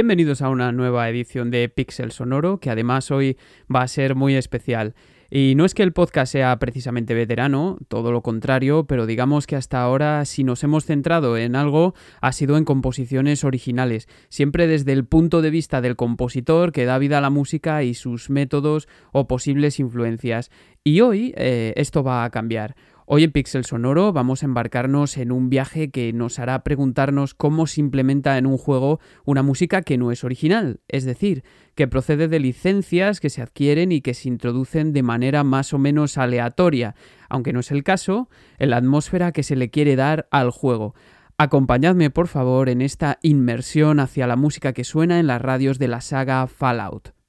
Bienvenidos a una nueva edición de Pixel Sonoro, que además hoy va a ser muy especial. Y no es que el podcast sea precisamente veterano, todo lo contrario, pero digamos que hasta ahora si nos hemos centrado en algo ha sido en composiciones originales, siempre desde el punto de vista del compositor que da vida a la música y sus métodos o posibles influencias. Y hoy eh, esto va a cambiar. Hoy en Pixel Sonoro vamos a embarcarnos en un viaje que nos hará preguntarnos cómo se implementa en un juego una música que no es original, es decir, que procede de licencias que se adquieren y que se introducen de manera más o menos aleatoria, aunque no es el caso, en la atmósfera que se le quiere dar al juego. Acompañadme por favor en esta inmersión hacia la música que suena en las radios de la saga Fallout.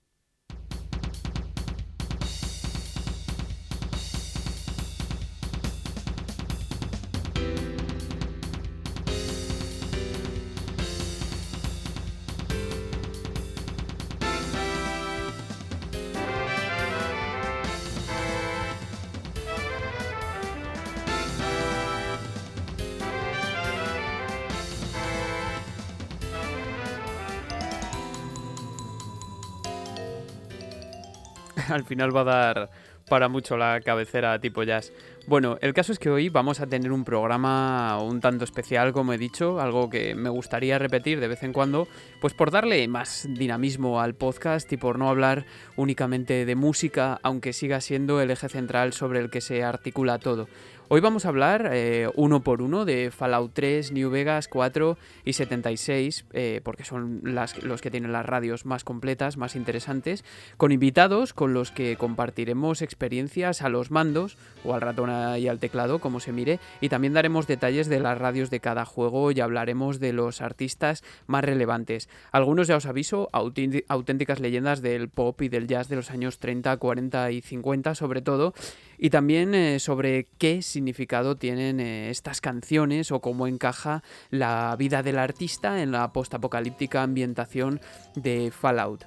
Final va a dar para mucho la cabecera tipo jazz. Bueno, el caso es que hoy vamos a tener un programa un tanto especial, como he dicho, algo que me gustaría repetir de vez en cuando, pues por darle más dinamismo al podcast y por no hablar únicamente de música, aunque siga siendo el eje central sobre el que se articula todo. Hoy vamos a hablar eh, uno por uno de Fallout 3, New Vegas 4 y 76, eh, porque son los que tienen las radios más completas, más interesantes, con invitados con los que compartiremos experiencias a los mandos o al ratón y al teclado, como se mire, y también daremos detalles de las radios de cada juego y hablaremos de los artistas más relevantes. Algunos ya os aviso, auténticas leyendas del pop y del jazz de los años 30, 40 y 50 sobre todo, y también eh, sobre qué significado tienen eh, estas canciones o cómo encaja la vida del artista en la postapocalíptica ambientación de Fallout.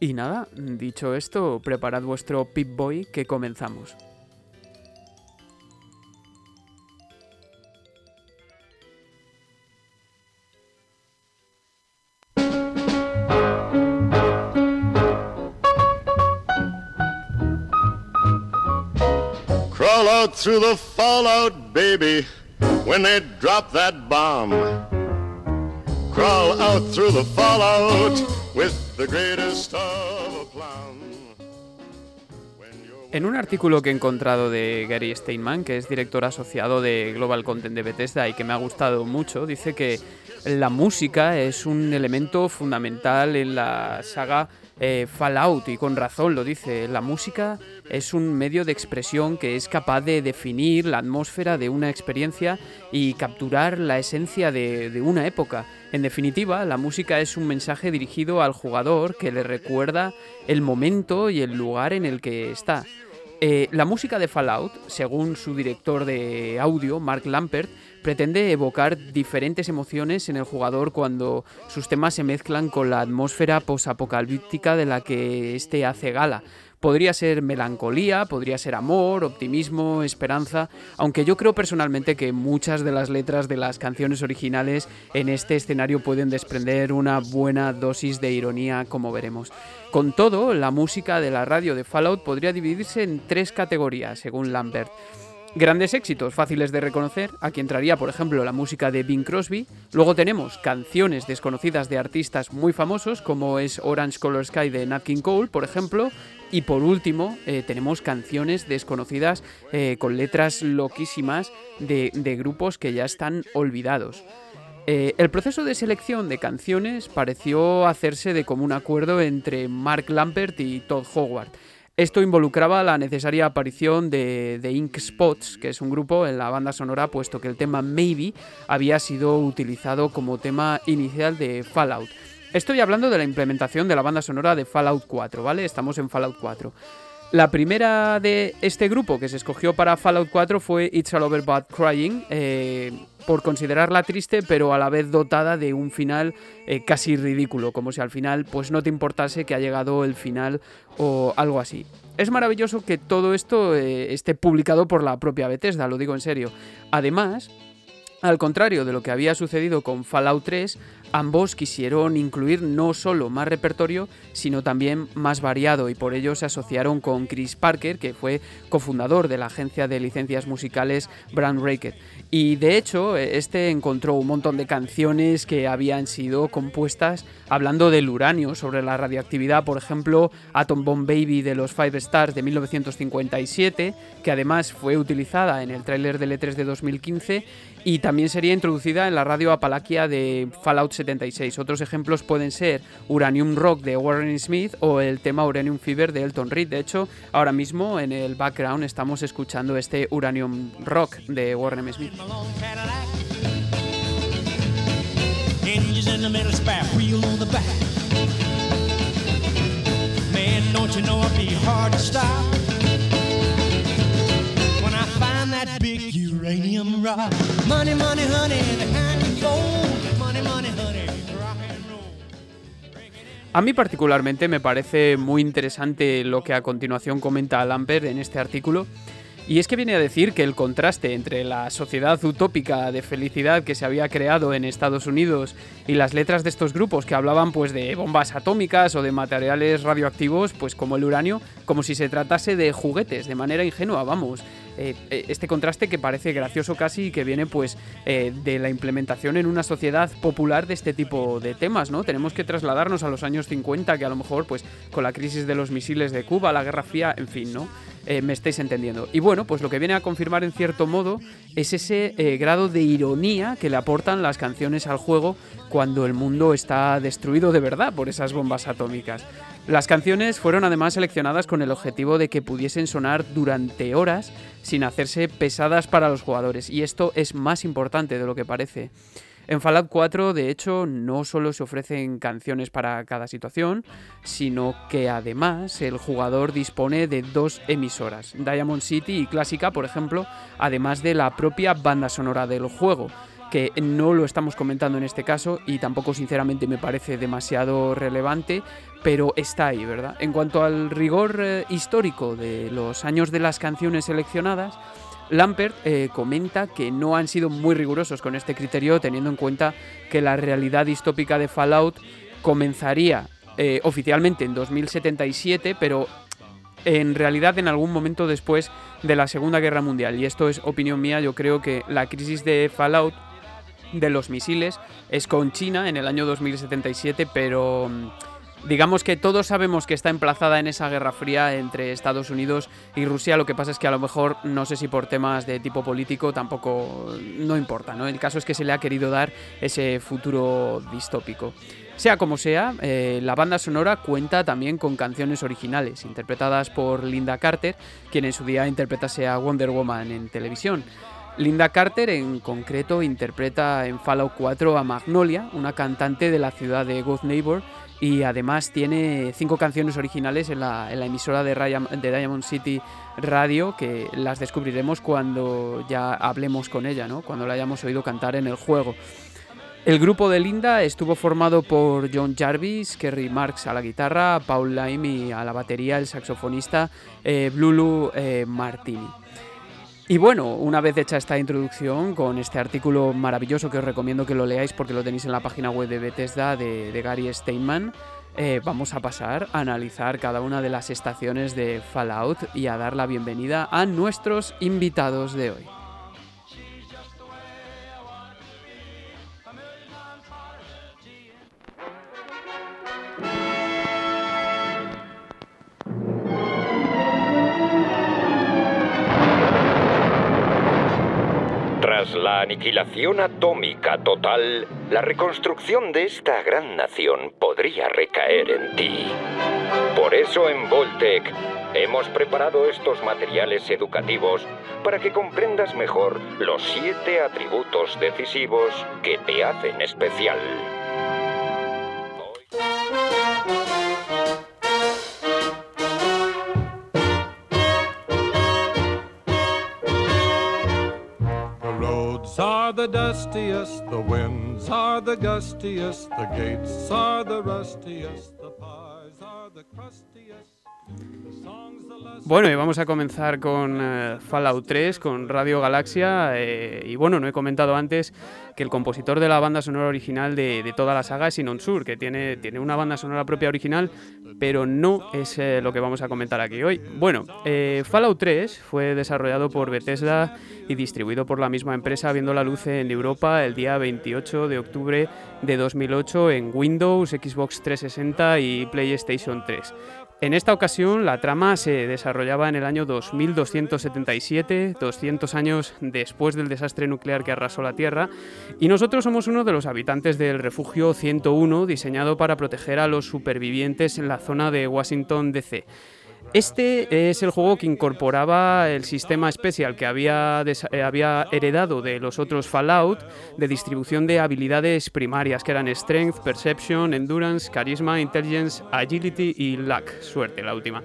Y nada, dicho esto, preparad vuestro Pip-Boy que comenzamos. Through the fallout, baby, when they drop that bomb. Crawl out through the fallout with the greatest of En un artículo que he encontrado de Gary Steinman, que es director asociado de Global Content de Bethesda y que me ha gustado mucho, dice que la música es un elemento fundamental en la saga eh, Fallout, y con razón lo dice, la música es un medio de expresión que es capaz de definir la atmósfera de una experiencia y capturar la esencia de, una época. En definitiva, la música es un mensaje dirigido al jugador que le recuerda el momento y el lugar en el que está. Eh, la música de Fallout, según su director de audio, Mark Lampert, pretende evocar diferentes emociones en el jugador cuando sus temas se mezclan con la atmósfera posapocalíptica de la que éste hace gala. Podría ser melancolía, podría ser amor, optimismo, esperanza, aunque yo creo personalmente que muchas de las letras de las canciones originales en este escenario pueden desprender una buena dosis de ironía, como veremos. Con todo, la música de la radio de Fallout podría dividirse en tres categorías, según Lambert. Grandes éxitos fáciles de reconocer, aquí entraría por ejemplo la música de Bing Crosby, luego tenemos canciones desconocidas de artistas muy famosos como es Orange Color Sky de Nat King Cole, por ejemplo, y por último eh, tenemos canciones desconocidas eh, con letras loquísimas de, grupos que ya están olvidados. Eh, el proceso de selección de canciones pareció hacerse de común acuerdo entre Mark Lampert y Todd Howard. Esto involucraba la necesaria aparición de, Ink Spots, que es un grupo en la banda sonora, puesto que el tema Maybe había sido utilizado como tema inicial de Fallout. Estoy hablando de la implementación de la banda sonora de Fallout 4, ¿vale? Estamos en Fallout 4. La primera de este grupo que se escogió para Fallout 4 fue It's All Over But Crying, eh, por considerarla triste, pero a la vez dotada de un final eh, casi ridículo, como si al final pues no te importase que ha llegado el final o algo así. Es maravilloso que todo esto eh, esté publicado por la propia Bethesda, lo digo en serio. Además, Al contrario de lo que había sucedido con Fallout 3, ambos quisieron incluir no solo más repertorio, sino también más variado y por ello se asociaron con Chris Parker, que fue cofundador de la agencia de licencias musicales Brand Racket. Y de hecho, este encontró un montón de canciones que habían sido compuestas hablando del uranio, sobre la radioactividad, por ejemplo, Atom Bomb Baby de los Five Stars de 1957, que además fue utilizada en el tráiler del E3 de 2015 y también sería introducida en la radio Apalaquia de Fallout 76. Otros ejemplos pueden ser Uranium Rock de Warren Smith o el tema Uranium Fever de Elton Reed. De hecho, ahora mismo en el background estamos escuchando este Uranium Rock de Warren Smith. A mí particularmente me parece muy interesante lo que a continuación comenta Lambert en este artículo. Y es que viene a decir que el contraste entre la sociedad utópica de felicidad que se había creado en Estados Unidos y las letras de estos grupos que hablaban pues de bombas atómicas o de materiales radioactivos, pues como el uranio, como si se tratase de juguetes, de manera ingenua, vamos. Eh, eh, este contraste que parece gracioso casi y que viene pues eh, de la implementación en una sociedad popular de este tipo de temas, ¿no? Tenemos que trasladarnos a los años 50 que a lo mejor pues con la crisis de los misiles de Cuba, la Guerra Fría, en fin, ¿no? me estáis entendiendo. Y bueno, pues lo que viene a confirmar en cierto modo es ese grado de ironía que le aportan las canciones al juego cuando el mundo está destruido de verdad por esas bombas atómicas. Las canciones fueron además seleccionadas con el objetivo de que pudiesen sonar durante horas sin hacerse pesadas para los jugadores, y esto es más importante de lo que parece. En Fallout 4, de hecho, no solo se ofrecen canciones para cada situación, sino que además el jugador dispone de dos emisoras, Diamond City y Clásica, por ejemplo, además de la propia banda sonora del juego que no lo estamos comentando en este caso y tampoco sinceramente me parece demasiado relevante, pero está ahí, ¿verdad? En cuanto al rigor eh, histórico de los años de las canciones seleccionadas, Lampert eh, comenta que no han sido muy rigurosos con este criterio, teniendo en cuenta que la realidad distópica de Fallout comenzaría eh, oficialmente en 2077, pero en realidad en algún momento después de la Segunda Guerra Mundial. Y esto es opinión mía, yo creo que la crisis de Fallout de los misiles es con China en el año 2077, pero mm, digamos que todos sabemos que está emplazada en esa guerra fría entre Estados Unidos y Rusia. Lo que pasa es que a lo mejor, no sé si por temas de tipo político, tampoco no importa. ¿no? El caso es que se le ha querido dar ese futuro distópico. Sea como sea, eh, la banda sonora cuenta también con canciones originales, interpretadas por Linda Carter, quien en su día interpretase a Wonder Woman en televisión. Linda Carter en concreto interpreta en Fallout 4 a Magnolia, una cantante de la ciudad de Good Neighbor, y además tiene cinco canciones originales en la, emisora de, Diamond City Radio que las descubriremos cuando ya hablemos con ella, ¿no? cuando la hayamos oído cantar en el juego. El grupo de Linda estuvo formado por John Jarvis, Kerry Marks a la guitarra, Paul Lime a la batería, el saxofonista eh, eh, Martini. Y bueno, una vez hecha esta introducción con este artículo maravilloso que os recomiendo que lo leáis porque lo tenéis en la página web de Bethesda de, Gary Steinman, eh, vamos a pasar a analizar cada una de las estaciones de Fallout y a dar la bienvenida a nuestros invitados de hoy. La aniquilación atómica total, la reconstrucción de esta gran nación podría recaer en ti. Por eso en Voltec hemos preparado estos materiales educativos para que comprendas mejor los siete atributos decisivos que te hacen especial. The dustiest, the winds are the gustiest, the gates are the rustiest, the pies are the crustiest. Bueno, y vamos a comenzar con eh, Fallout 3, con Radio Galaxia. Eh, y bueno, no he comentado antes que el compositor de la banda sonora original de, toda la saga es Sinon Sur, que tiene, tiene una banda sonora propia original, pero no es eh, lo que vamos a comentar aquí hoy. Bueno, Fallout 3 fue desarrollado por Bethesda y distribuido por la misma empresa, viendo la luz en Europa el día 28 de octubre de 2008 en Windows, Xbox 360 y PlayStation 3. En esta ocasión la trama se desarrollaba en el año 2277, 200 años después del desastre nuclear que arrasó la Tierra, y nosotros somos uno de los habitantes del refugio 101 diseñado para proteger a los supervivientes en la zona de Washington DC. Este es el juego que incorporaba el sistema especial que había, eh, había, heredado de los otros Fallout de distribución de habilidades primarias que eran Strength, Perception, Endurance, Charisma, Intelligence, Agility y Luck, suerte la última.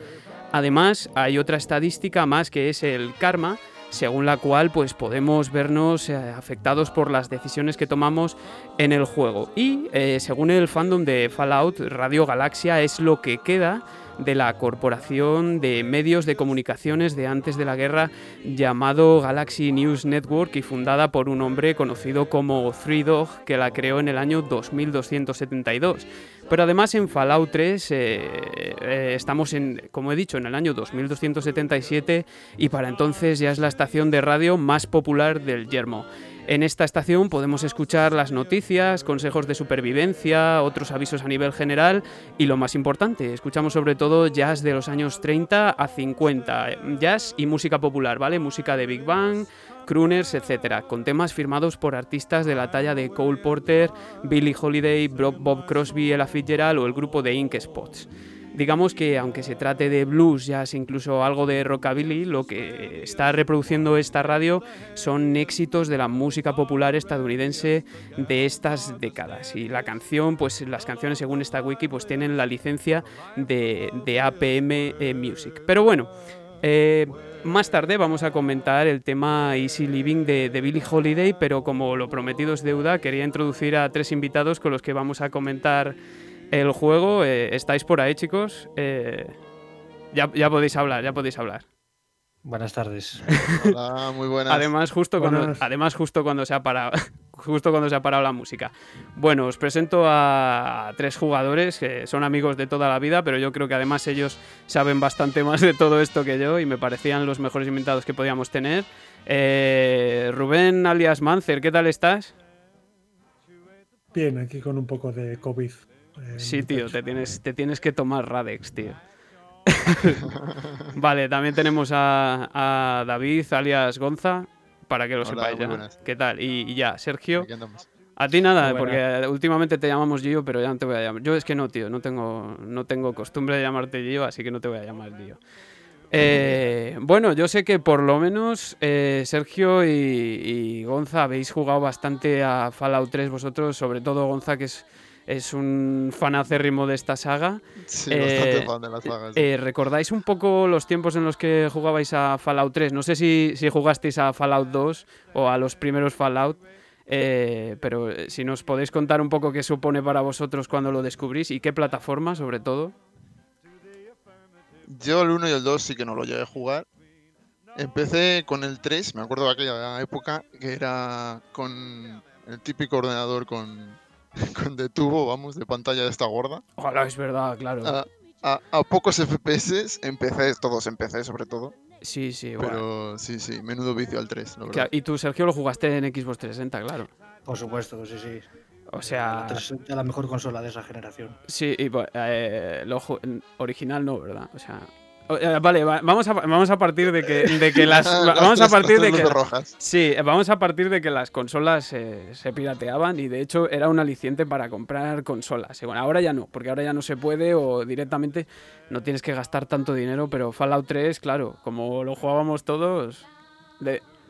Además, hay otra estadística más que es el Karma, según la cual pues podemos vernos eh, afectados por las decisiones que tomamos en el juego. Y eh, según el fandom de Fallout, Radio Galaxia es lo que queda de la corporación de medios de comunicaciones de antes de la guerra llamado Galaxy News Network y fundada por un hombre conocido como Three Dog que la creó en el año 2272. Pero además en Fallout 3 eh, eh, estamos en, como he dicho, en el año 2277 y para entonces ya es la estación de radio más popular del yermo. En esta estación podemos escuchar las noticias, consejos de supervivencia, otros avisos a nivel general y lo más importante, escuchamos sobre todo jazz de los años 30 a 50, jazz y música popular, ¿vale? Música de Big Bang, crooners, etcétera, con temas firmados por artistas de la talla de Cole Porter, Billie Holiday, Bob Crosby, Ella Fitzgerald o el grupo de Ink Spots digamos que aunque se trate de blues, jazz, incluso algo de rockabilly, lo que está reproduciendo esta radio son éxitos de la música popular estadounidense de estas décadas. Y la canción, pues las canciones según esta wiki, pues tienen la licencia de, APM eh, Music. Pero bueno, eh, más tarde vamos a comentar el tema Easy Living de, de Billie Holiday, pero como lo prometido es deuda, quería introducir a tres invitados con los que vamos a comentar el juego. Eh, estáis por ahí, chicos. Eh, ya, ya, podéis hablar, ya podéis hablar. Buenas tardes. Hola, muy buenas. Además, justo cuando, además, justo cuando se ha parado. Justo cuando se ha parado la música. Bueno, os presento a tres jugadores que son amigos de toda la vida, pero yo creo que además ellos saben bastante más de todo esto que yo y me parecían los mejores invitados que podíamos tener. Eh, Rubén alias Mancer, ¿qué tal estás? Bien, aquí con un poco de COVID. Sí, tío, te tienes, te tienes que tomar Radex, tío. vale, también tenemos a, David, alias Gonza, para que lo sepáis ya. ¿Qué tal? Y, ya, Sergio. A ti nada, porque últimamente te llamamos Gio, pero ya no te voy a llamar. Yo es que no, tío, no tengo, no tengo costumbre de llamarte Gio, así que no te voy a llamar Gio. Eh, bueno, yo sé que por lo menos eh, Sergio y, y, Gonza habéis jugado bastante a Fallout 3 vosotros, sobre todo Gonza, que es es un fan acérrimo de esta saga. Sí, bastante eh, fan de la saga. Eh, ¿Recordáis un poco los tiempos en los que jugabais a Fallout 3? No sé si, si jugasteis a Fallout 2 o a los primeros Fallout, eh, pero si nos podéis contar un poco qué supone para vosotros cuando lo descubrís y qué plataforma, sobre todo. Yo el 1 y el 2 sí que no lo llegué a jugar. Empecé con el 3, me acuerdo de aquella época, que era con el típico ordenador con con de tubo, vamos, de pantalla de esta gorda. Ojalá, es verdad, claro. A, a, pocos FPS, empecé, todos empecé sobre todo. Sí, sí, bueno. Pero sí, sí, menudo vicio al 3. y tú, Sergio, lo jugaste en Xbox 360, claro. Por supuesto, sí, sí. O sea. La la mejor consola de esa generación. Sí, y eh, lo original no, ¿verdad? O sea, eh, vale, vamos a, vamos a partir de que, de que las vamos a partir de que sí vamos a partir de que las consolas se pirateaban y de hecho era un aliciente para comprar consolas bueno ahora ya no porque ahora ya no se puede o directamente no tienes que gastar tanto dinero pero Fallout 3 claro como lo jugábamos todos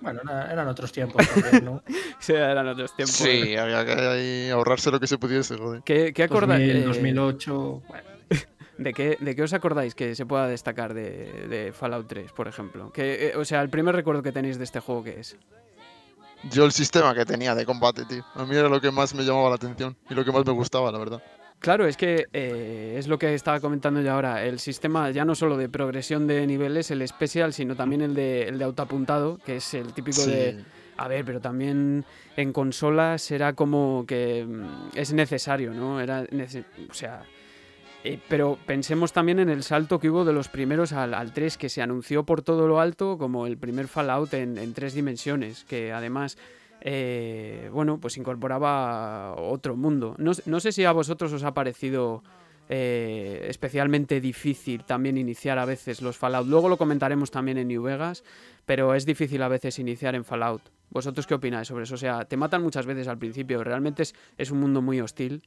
bueno, eran otros tiempos también, ¿no? sí, eran otros tiempos. Sí, había que ahorrarse lo que se pudiese, joder. ¿Qué, qué acordáis? 2008, bueno. ¿De qué, ¿De qué os acordáis que se pueda destacar de, Fallout 3, por ejemplo? Que, eh, o sea, el primer recuerdo que tenéis de este juego, ¿qué es? Yo el sistema que tenía de combate, tío. A mí era lo que más me llamaba la atención y lo que más me gustaba, la verdad. Claro, es que eh, es lo que estaba comentando yo ahora. El sistema ya no solo de progresión de niveles, el especial, sino también el de, el de autoapuntado, que es el típico de... A ver, pero también en consolas era como que mm, es necesario, ¿no? Era o sea, eh, pero pensemos también en el salto que hubo de los primeros al, al, 3, que se anunció por todo lo alto como el primer Fallout en, tres dimensiones, que además eh, bueno, pues incorporaba otro mundo. No, sé si a vosotros os ha parecido eh, especialmente difícil también iniciar a veces los Fallout. Luego lo comentaremos también en New Vegas, pero es difícil a veces iniciar en Fallout. ¿Vosotros qué opináis sobre eso? O sea, te matan muchas veces al principio, realmente es un mundo muy hostil.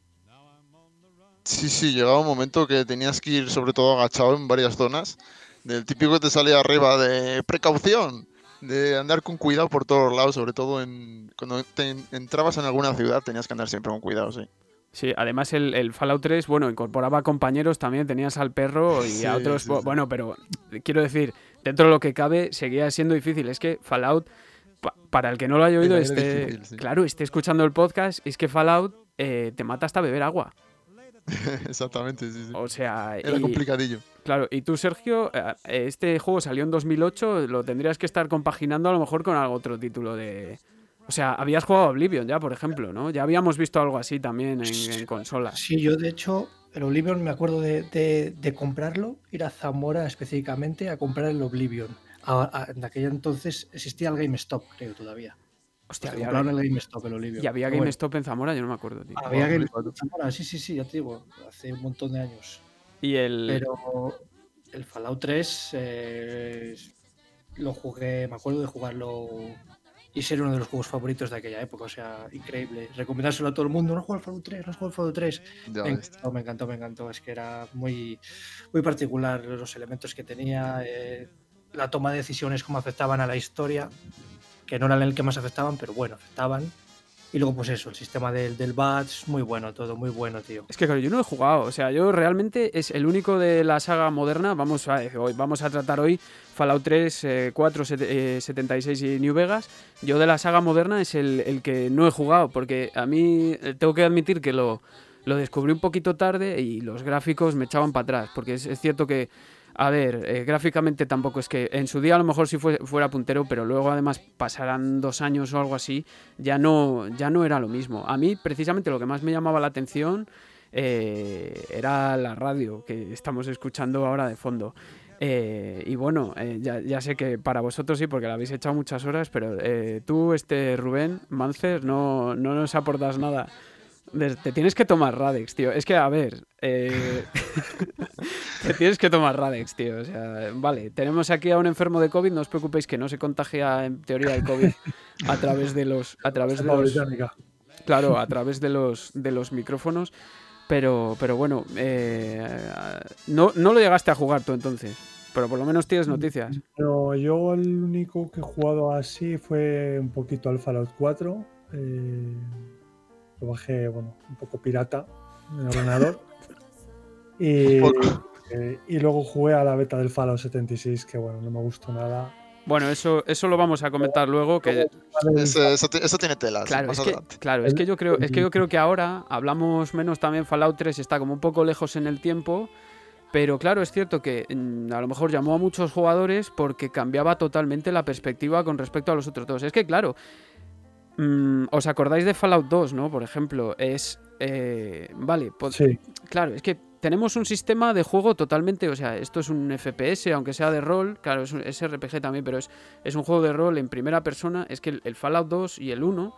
Sí, sí, llegaba un momento que tenías que ir sobre todo agachado en varias zonas. Del típico que te salía arriba de precaución de andar con cuidado por todos lados, sobre todo en, cuando te entrabas en alguna ciudad tenías que andar siempre con cuidado, sí. Sí, además el, Fallout 3, bueno, incorporaba compañeros también, tenías al perro y a otros, bueno, pero quiero decir, dentro de lo que cabe, seguía siendo difícil. Es que Fallout, para el que no lo haya oído, esté, claro, esté escuchando el podcast, es que Fallout eh, te mata hasta beber agua. Exactamente, sí, sí. O sea, era complicadillo. Claro, y tú, Sergio, eh, este juego salió en 2008, lo tendrías que estar compaginando a lo mejor con algo otro título de... O sea, habías jugado Oblivion ya, por ejemplo, ¿no? Ya habíamos visto algo así también en, consola. Sí, yo de hecho, el Oblivion me acuerdo de, comprarlo, ir a Zamora específicamente a comprar el Oblivion. en aquella entonces existía el GameStop, creo, todavía. Hostia, había el GameStop, el Oblivion. ¿Y había GameStop en Zamora? Yo no me acuerdo, tío. Había GameStop en Zamora, sí, sí, sí, ya te digo, hace un montón de años. Y el... Pero el Fallout 3 eh, lo jugué, me acuerdo de jugarlo y ser uno de los juegos favoritos de aquella época, o sea, increíble. Recomendárselo a todo el mundo, no juego al Fallout 3, no juego al Fallout 3. Me encantó, me encantó, me encantó, es que era muy, muy particular los elementos que tenía, eh, la toma de decisiones, cómo afectaban a la historia, que no eran el que más afectaban, pero bueno, afectaban. Y luego, pues eso, el sistema del, del batch, muy bueno, todo muy bueno, tío. Es que claro, yo no he jugado, o sea, yo realmente es el único de la saga moderna. Vamos a, hoy, vamos a tratar hoy Fallout 3, 4, 76 y New Vegas. Yo de la saga moderna es el, el que no he jugado, porque a mí eh, tengo que admitir que lo, lo descubrí un poquito tarde y los gráficos me echaban para atrás, porque es, es cierto que a ver, eh, gráficamente tampoco es que en su día a lo mejor sí fuera puntero, pero luego además pasarán dos años o algo así, ya no, ya no era lo mismo. A mí precisamente lo que más me llamaba la atención eh, era la radio que estamos escuchando ahora de fondo. Eh, y bueno, ya, sé que para vosotros sí, porque la habéis echado muchas horas, pero tú, este Rubén Mancer, no, no nos aportas nada. Te tienes que tomar Radex, tío. Es que, a ver. Eh, te tienes que tomar Radex, tío. O sea, vale, tenemos aquí a un enfermo de COVID. No os preocupéis que no se contagia en teoría el COVID a través de los. A través de los claro, a través de los, de los micrófonos. Pero, pero bueno, eh, no, no lo llegaste a jugar tú entonces. Pero por lo menos tienes noticias. No, yo el único que he jugado así fue un poquito al Fallout 4. Eh lo bajé, bueno, un poco pirata en el ordenador. y, eh, y luego jugué a la beta del Fallout 76, que bueno, no me gustó nada. Bueno, eso, eso lo vamos a comentar luego. Que... Eso, tiene tela. Claro, es que, claro es que, yo creo, es que yo creo que ahora hablamos menos también Fallout 3 está como un poco lejos en el tiempo. Pero claro, es cierto que mm, a lo mejor llamó a muchos jugadores porque cambiaba totalmente la perspectiva con respecto a los otros dos. Es que claro, Mm, ¿Os acordáis de Fallout 2, no? Por ejemplo, es... Eh, vale, pues, claro, es que tenemos un sistema de juego totalmente, o sea, esto es un FPS, aunque sea de rol, claro, es, un, RPG también, pero es, es, un juego de rol en primera persona, es que el, Fallout 2 y el 1,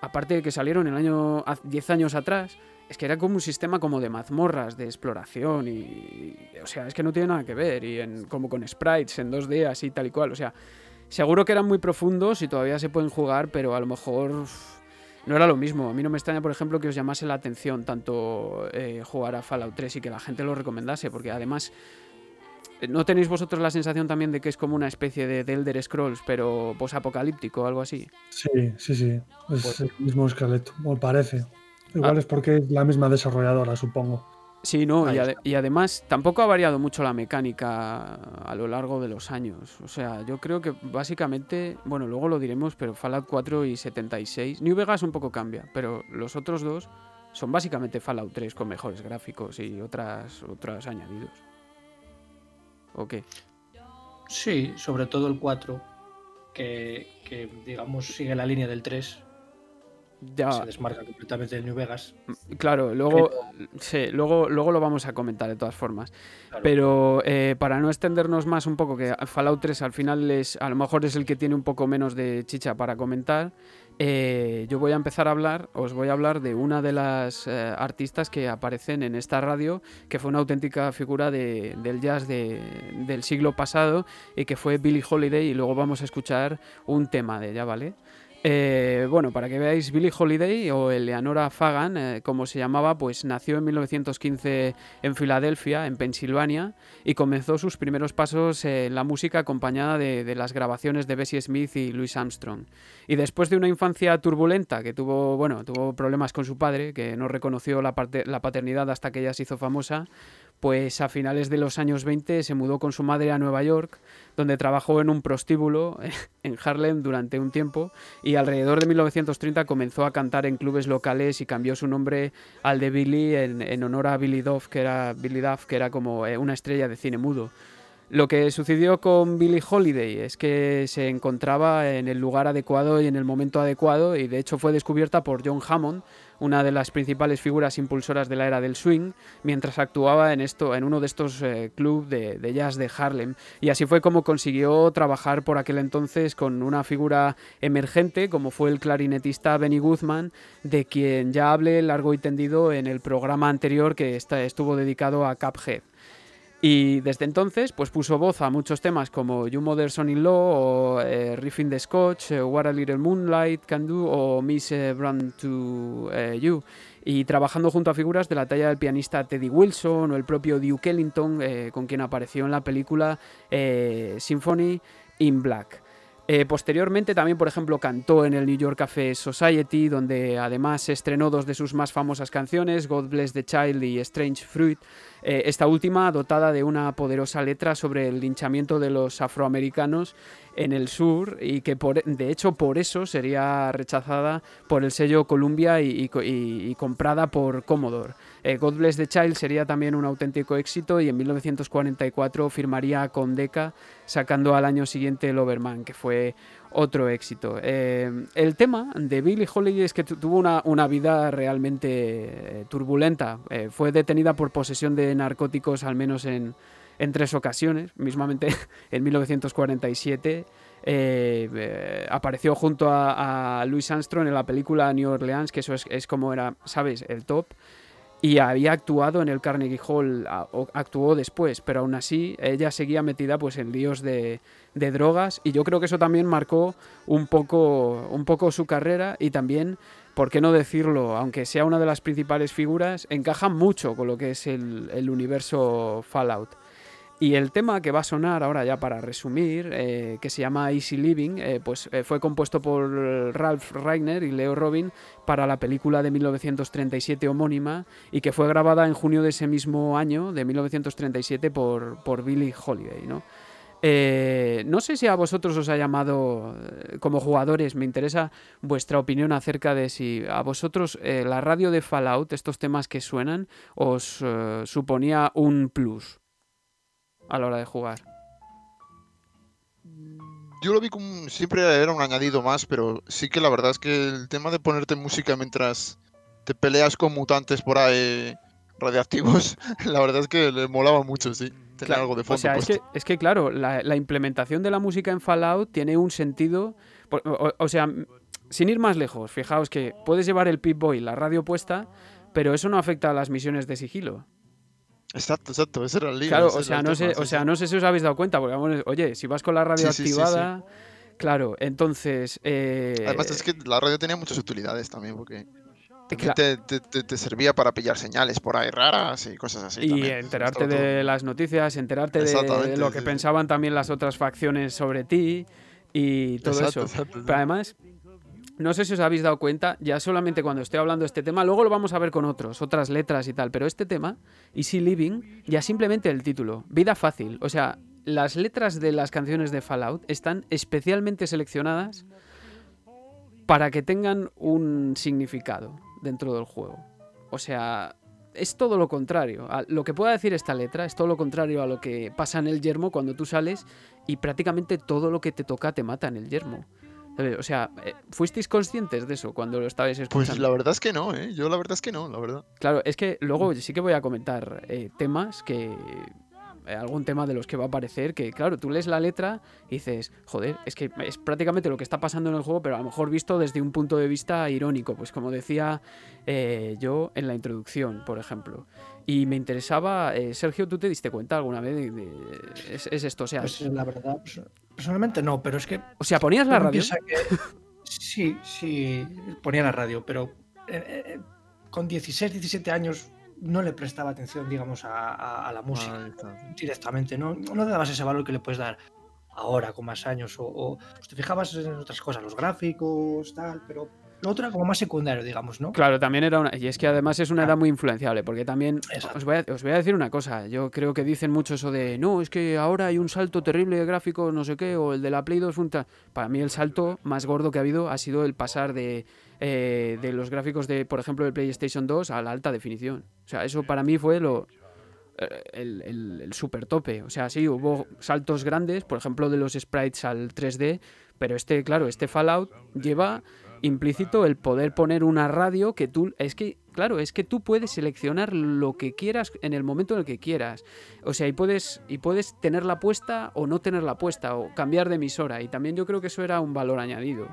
aparte de que salieron el año 10 años atrás, es que era como un sistema como de mazmorras, de exploración y, o sea, es que no tiene nada que ver y en, como con sprites en 2D así tal y cual, o sea, Seguro que eran muy profundos y todavía se pueden jugar, pero a lo mejor no era lo mismo. A mí no me extraña, por ejemplo, que os llamase la atención tanto eh, jugar a Fallout 3 y que la gente lo recomendase, porque además... Eh, ¿No tenéis vosotros la sensación también de que es como una especie de, Elder Scrolls, pero posapocalíptico o algo así? Sí, sí, sí. Es pues el mismo esqueleto, me parece. Igual ah. es porque es la misma desarrolladora, supongo. Sí, no, y, además tampoco ha variado mucho la mecánica a lo largo de los años. O sea, yo creo que básicamente, bueno, luego lo diremos, pero Fallout 4 y 76. New Vegas un poco cambia, pero los otros dos son básicamente Fallout 3 con mejores gráficos y otras, otras añadidos. ¿O qué? Sí, sobre todo el 4, que, que, digamos sigue la línea del 3. Ya, Se desmarca completamente del New Vegas. claro, luego, sí, luego, luego lo vamos a comentar de todas formas. Claro. Pero eh, para no extendernos más un poco, que Fallout 3 al final es, a lo mejor es el que tiene un poco menos de chicha para comentar, eh, yo voy a empezar a hablar, os voy a hablar de una de las eh, artistas que aparecen en esta radio, que fue una auténtica figura de- del jazz de- del siglo pasado y que fue Billie Holiday y luego vamos a escuchar un tema de ella, ¿vale? Eh, bueno, para que veáis, Billie Holiday o Eleanora Fagan, eh, como se llamaba, pues nació en 1915 en Filadelfia, en Pensilvania, y comenzó sus primeros pasos en la música acompañada de, las grabaciones de Bessie Smith y Louis Armstrong. Y después de una infancia turbulenta, que tuvo, bueno, tuvo problemas con su padre, que no reconoció la paternidad hasta que ella se hizo famosa, pues a finales de los años 20 se mudó con su madre a Nueva York, donde trabajó en un prostíbulo en Harlem durante un tiempo y alrededor de 1930 comenzó a cantar en clubes locales y cambió su nombre al de Billy en, en honor a Billy Duff, que era, Billy Duff, que era como eh, una estrella de cine mudo. Lo que sucedió con Billie Holiday es que se encontraba en el lugar adecuado y en el momento adecuado y de hecho fue descubierta por John Hammond, una de las principales figuras impulsoras de la era del swing, mientras actuaba en, esto, en uno de estos eh, clubes de, jazz de Harlem. Y así fue como consiguió trabajar por aquel entonces con una figura emergente como fue el clarinetista Benny Guzman, de quien ya hablé largo y tendido en el programa anterior que estuvo dedicado a Cuphead. Y desde entonces, pues puso voz a muchos temas como You Mother Son in Law o eh, Riffing the Scotch, eh, What a Little Moonlight Can Do o Miss eh, Brand to You. Y trabajando junto a figuras de la talla del pianista Teddy Wilson o el propio Duke Ellington, con quien apareció en la película Symphony in Black. Eh, posteriormente también, por ejemplo, cantó en el New York Café Society, donde además estrenó dos de sus más famosas canciones, God Bless the Child y Strange Fruit. Eh, esta última dotada de una poderosa letra sobre el linchamiento de los afroamericanos en el sur y que por, de hecho por eso sería rechazada por el sello Columbia y, y co- y- y comprada por Commodore. Eh, God Bless the Child sería también un auténtico éxito y en 1944 firmaría con Decca sacando al año siguiente el Overman, que fue otro éxito. Eh, el tema de Billie Holiday es que tu- tuvo una, una vida realmente eh, turbulenta. Fue detenida por posesión de narcóticos al menos en, en tres ocasiones, mismamente en 1947. eh, eh, apareció junto a, a Louis Armstrong en la película New Orleans, que eso es, es como era, ¿sabes?, el top. Y había actuado en el Carnegie Hall, actuó después, pero aún así ella seguía metida pues en líos de, de drogas y yo creo que eso también marcó un poco, un poco su carrera y también, ¿por qué no decirlo? Aunque sea una de las principales figuras, encaja mucho con lo que es el, el universo Fallout. Y el tema que va a sonar ahora ya para resumir, eh, que se llama Easy Living, eh, pues eh, fue compuesto por Ralph Reiner y Leo Robin para la película de 1937 homónima y que fue grabada en junio de ese mismo año, de 1937, por, por Billie Holiday, ¿no? Sé si a vosotros os ha llamado como jugadores, me interesa vuestra opinión acerca de si a vosotros la radio de Fallout, estos temas que suenan, os suponía un plus a la hora de jugar. Yo lo vi como siempre era un añadido más, pero sí que la verdad es que el tema de ponerte música mientras te peleas con mutantes por ahí radiactivos, la verdad es que le molaba mucho, sí. Tener Claro, algo de o sea, es que, es que claro, la, la implementación de la música en Fallout tiene un sentido. por- O, o sea, sin ir más lejos, fijaos que puedes llevar el Pip-Boy, la radio puesta, pero eso no afecta a las misiones de sigilo. Exacto, exacto, ese era el lío. Claro, o sea, no tema, sé, sí, o sea, no sé si os habéis dado cuenta, porque vamos, oye, si vas con la radio Sí, sí, activada, claro, entonces. eh, Además es que la radio tenía muchas utilidades también, porque también cla- te, te- te- te servía para pillar señales por ahí raras y cosas así. y también. enterarte Estaba todo- de las noticias, enterarte de lo que sí, pensaban también las otras facciones sobre ti y todo Exacto, eso. exacto. Pero además, no sé si os habéis dado cuenta, ya solamente cuando estoy hablando de este tema, luego lo vamos a ver con otros, otras letras y tal, pero este tema, Easy Living, ya simplemente el título, Vida Fácil. O sea, las letras de las canciones de Fallout están especialmente seleccionadas para que tengan un significado dentro del juego. o sea, es todo lo contrario. A- Lo que pueda decir esta letra es todo lo contrario a lo que pasa en el yermo cuando tú sales y prácticamente todo lo que te toca te mata en el yermo. O sea, eh, ¿fuisteis conscientes de eso cuando lo estabais escuchando? Pues la verdad es que no, ¿eh? Yo la verdad es que no, la verdad. Claro, es que luego sí que voy a comentar eh, temas que. Eh, algún tema de los que va a aparecer que, claro, tú lees la letra y dices, joder, es que es prácticamente lo que está pasando en el juego, pero a lo mejor visto desde un punto de vista irónico, pues como decía eh, yo en la introducción, por ejemplo. Y me interesaba, eh, Sergio, ¿tú te diste cuenta alguna vez de, de- es, es esto? O sea, Pues la verdad, pues, personalmente no, pero es que. o sea, ponías la radio. que- sí, sí, ponía la radio, pero eh, con 16, 17 años no le prestaba atención, digamos, a, a- a la música está. directamente. No, no le dabas ese valor que le puedes dar ahora, con más años. O, o, pues, te fijabas en otras cosas, los gráficos, tal, pero lo otro era como más secundario, digamos, ¿no? Claro, también era una. Y es que además es una edad muy influenciable, porque también. Exacto. Os voy, a, os voy a decir una cosa. Yo creo que dicen mucho eso de. No, es que ahora hay un salto terrible de gráficos, no sé qué, o el de la Play 2. fue un tal". Para mí, el salto más gordo que ha habido ha sido el pasar de, eh, de los gráficos de, por ejemplo, del PlayStation 2 a la alta definición. O sea, eso para mí fue lo. eh, El, el, super tope. O sea, sí, hubo saltos grandes, por ejemplo, de los sprites al 3D, pero este, claro, este Fallout lleva implícito el poder poner una radio que tú es que claro es que tú puedes seleccionar lo que quieras en el momento en el que quieras o sea y puedes y puedes tenerla puesta o no tenerla puesta o cambiar de emisora y también yo creo que eso era un valor añadido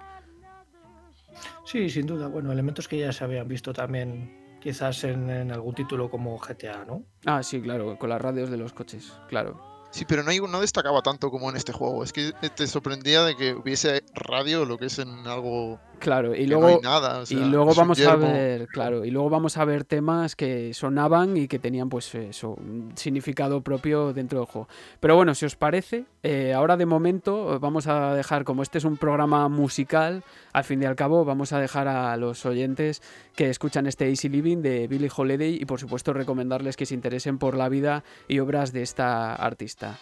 Sí, sin duda. Bueno, elementos que ya se habían visto también, quizás en, en algún título como GTA, ¿no? ah sí claro con las radios de los coches claro Sí, pero no, hay- no destacaba tanto como en este juego. Es que te sorprendía de que hubiese radio, lo que es en algo claro y luego no hay nada. o sea, y luego vamos a ver, claro, y luego vamos a ver temas que sonaban y que tenían pues eso, un significado propio dentro del juego. Pero bueno, si os parece, eh, ahora de momento vamos a dejar, como este es un programa musical, al fin y al cabo vamos a dejar a los oyentes que escuchan este Easy Living de Billie Holiday y por supuesto recomendarles que se interesen por la vida y obras de esta artista.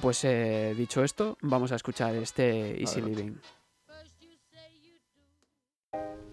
Pues eh, dicho esto, vamos a escuchar este Easy Adelante. Living. Living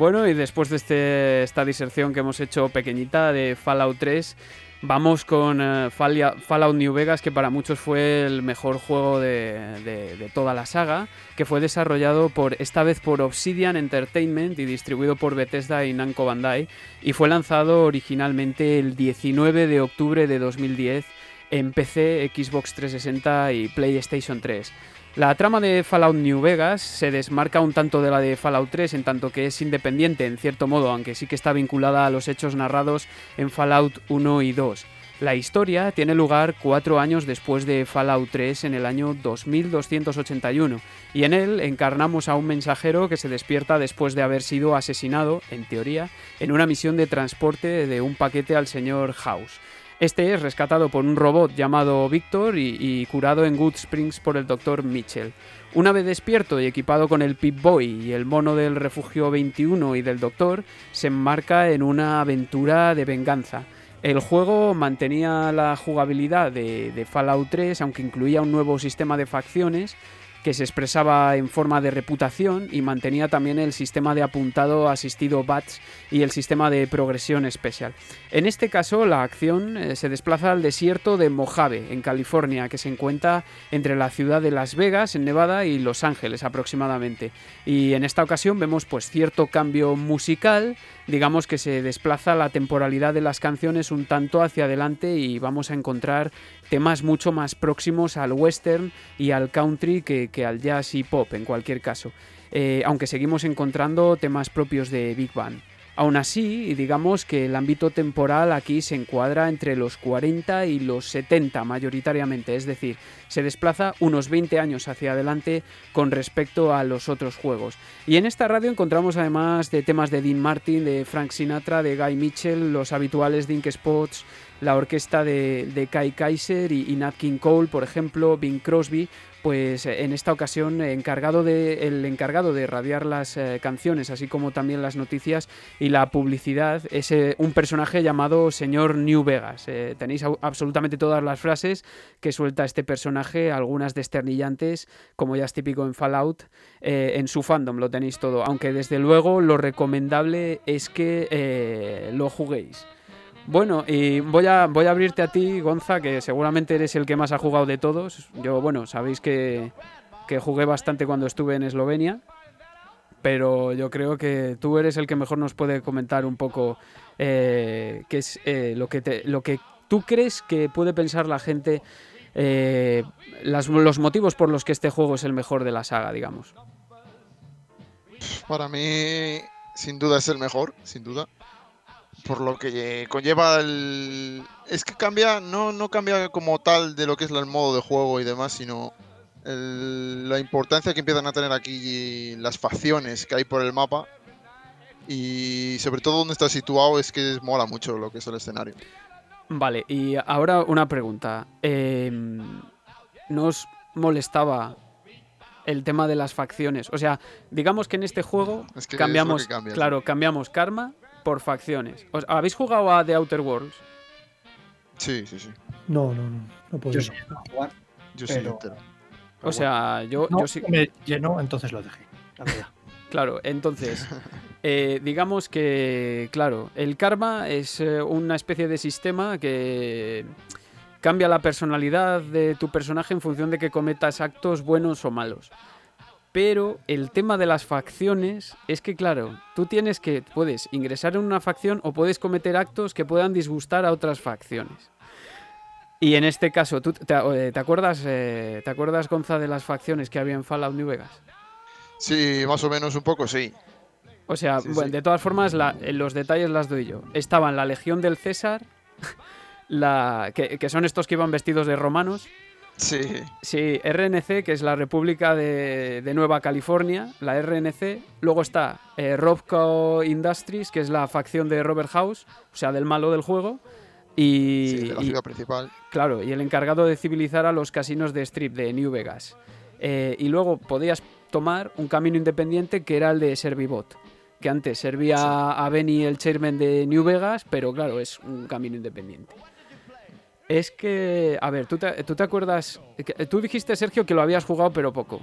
Bueno, y después de este- esta diserción que hemos hecho pequeñita de Fallout 3, vamos con eh, Fallout New Vegas, que para muchos fue el mejor juego de toda la saga, que fue desarrollado por esta vez por Obsidian Entertainment y distribuido por Bethesda y Namco Bandai, y fue lanzado originalmente el 19 de octubre de 2010 en PC, Xbox 360 y PlayStation 3. La trama de Fallout New Vegas se desmarca un tanto de la de Fallout 3 en tanto que es independiente en cierto modo, aunque sí que está vinculada a los hechos narrados en Fallout 1 y 2. La historia tiene lugar cuatro años después de Fallout 3 en el año 2281 y en él encarnamos a un mensajero que se despierta después de haber sido asesinado, en teoría, en una misión de transporte de un paquete al señor House. Este es rescatado por un robot llamado Victor y, curado en Good Springs por el Dr. Mitchell. Una vez despierto y equipado con el Pip-Boy y el mono del Refugio 21 y del Doctor, se enmarca en una aventura de venganza. El juego mantenía la jugabilidad de, de Fallout 3, aunque incluía un nuevo sistema de facciones que se expresaba en forma de reputación y mantenía también el sistema de apuntado asistido BATS y el sistema de progresión especial. En este caso, la acción eh, se desplaza al desierto de Mojave, en California, que se encuentra entre la ciudad de Las Vegas, en Nevada, y Los Ángeles aproximadamente. Y en esta ocasión vemos pues cierto cambio musical, digamos que se desplaza la temporalidad de las canciones un tanto hacia adelante y vamos a encontrar temas mucho más próximos al western y al country que, que al jazz y pop en cualquier caso. Eh, aunque seguimos encontrando temas propios de Big Band. Aún así, digamos que el ámbito temporal aquí se encuadra entre los 40 y los 70 mayoritariamente, es decir, se desplaza unos 20 años hacia adelante con respecto a los otros juegos. Y en esta radio encontramos además de temas de Dean Martin, de Frank Sinatra, de Guy Mitchell, los habituales Dink Spots, la orquesta de, Kai Kaiser y, Nat King Cole, por ejemplo, Bing Crosby, pues eh, en esta ocasión encargado de, el encargado de radiar las eh, canciones, así como también las noticias y la publicidad, es eh, un personaje llamado señor New Vegas. Eh, tenéis absolutamente todas las frases que suelta este personaje, algunas desternillantes, como ya es típico en Fallout, eh, en su fandom lo tenéis todo, aunque desde luego lo recomendable es que eh, lo juguéis. Bueno, y voy a, voy a abrirte a ti, Gonza, que seguramente eres el que más ha jugado de todos. Yo, bueno, sabéis que, que jugué bastante cuando estuve en Eslovenia, pero yo creo que tú eres el que mejor nos puede comentar un poco eh, qué es eh, lo, que lo que tú crees que puede pensar la gente, eh, las- los motivos por los que este juego es el mejor de la saga, digamos. Para mí, sin duda es el mejor, sin duda. Por lo que conlleva el... Es que cambia, no, no cambia como tal de lo que es el modo de juego y demás, sino el- la importancia que empiezan a tener aquí las facciones que hay por el mapa. Y sobre todo donde está situado es que mola mucho lo que es el escenario. Vale, y ahora una pregunta. Eh, ¿No os molestaba el tema de las facciones? O sea, digamos que en este juego Es que es lo cambiamos, que cambia, sí. claro, cambiamos karma por facciones. ¿Os- ¿Habéis jugado a The Outer Worlds? Sí, sí, sí. No, no, no. No Yo podía. sí jugar. Yo sí Pero-. O sea, yo, No, yo sí. me llenó, entonces lo dejé. La verdad. Claro, entonces, eh, digamos que, claro, el karma es eh, una especie de sistema que cambia la personalidad de tu personaje en función de que cometas actos buenos o malos. Pero el tema de las facciones es que, claro, tú tienes que, puedes ingresar en una facción o puedes cometer actos que puedan disgustar a otras facciones. Y en este caso, ¿tú te, eh, ¿te acuerdas, eh, ¿te acuerdas, Gonza, de las facciones que había en Fallout New Vegas? Sí, más o menos un poco, sí. O sea, Sí, bueno, sí. de todas formas, la- eh, los detalles las doy yo. Estaban la Legión del César, la, que, que son estos que iban vestidos de romanos. Sí, Sí, RNC, que es la República de, de Nueva California, la RNC. Luego está eh, Robco Industries, que es la facción de Robert House, o sea, del malo del juego. Y, sí, de la y- ciudad principal. Claro, y el encargado de civilizar a los casinos de Strip de New Vegas. Eh, y luego podías tomar un camino independiente que era el de Servibot, que antes servía Sí. a Benny, el chairman de New Vegas, pero claro, es un camino independiente. Es que, a ver, ¿tú te, tú te acuerdas? que- Tú dijiste, Sergio, que lo habías jugado, pero poco.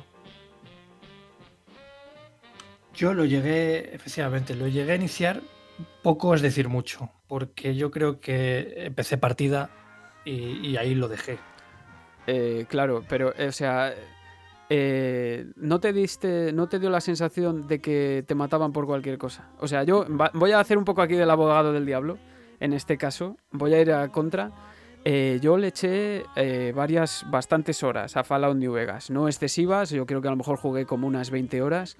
Yo lo llegué, efectivamente, lo llegué a iniciar poco, es decir, mucho, porque yo creo que empecé partida y, y ahí lo dejé. Eh, claro, pero, eh, o sea, eh, ¿no te diste, no te dio la sensación de que te mataban por cualquier cosa? O sea, yo va- voy a hacer un poco aquí del abogado del diablo, en este caso, voy a ir a contra. Eh, yo le eché eh, varias, bastantes horas a Fallout New Vegas, no excesivas, yo creo que a lo mejor jugué como unas 20 horas,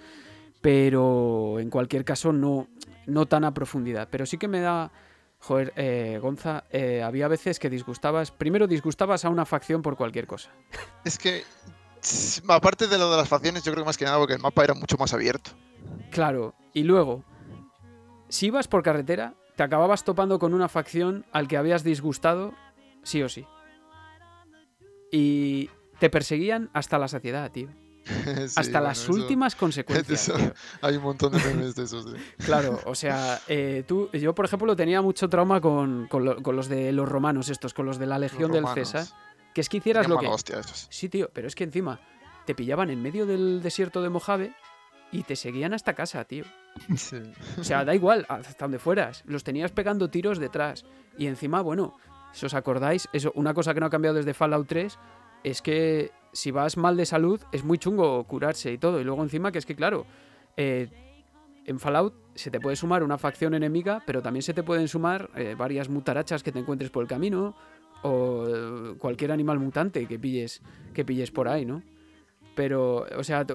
pero en cualquier caso no, no tan a profundidad. Pero sí que me da, joder, eh, Gonza, eh, había veces que disgustabas, primero disgustabas a una facción por cualquier cosa. Es que, aparte de lo de las facciones, yo creo que más que nada porque el mapa era mucho más abierto. Claro, y luego, si ibas por carretera, te acababas topando con una facción al que habías disgustado, sí o sí. Y te perseguían hasta la saciedad, tío. Sí, hasta bueno, las eso- últimas consecuencias. eso- tío. Hay un montón de memes de esos. sí. Claro, o sea, eh, tú, yo por ejemplo tenía mucho trauma con, con lo- con los de los romanos estos, con los de la Legión del. César, que es que hicieras lo que... hostia. Sí, tío, pero es que encima te pillaban en medio del desierto de Mojave y te seguían hasta casa, tío. Sí. O sea, da igual, hasta donde fueras. Los tenías pegando tiros detrás. Y encima, bueno, si os acordáis, eso, una cosa que no ha cambiado desde Fallout 3 es que si vas mal de salud es muy chungo curarse y todo. Y luego encima que es que, claro, eh, en Fallout se te puede sumar una facción enemiga, pero también se te pueden sumar eh, varias mutarachas que te encuentres por el camino o cualquier animal mutante que pilles, que pilles por ahí, ¿no? Pero, o sea,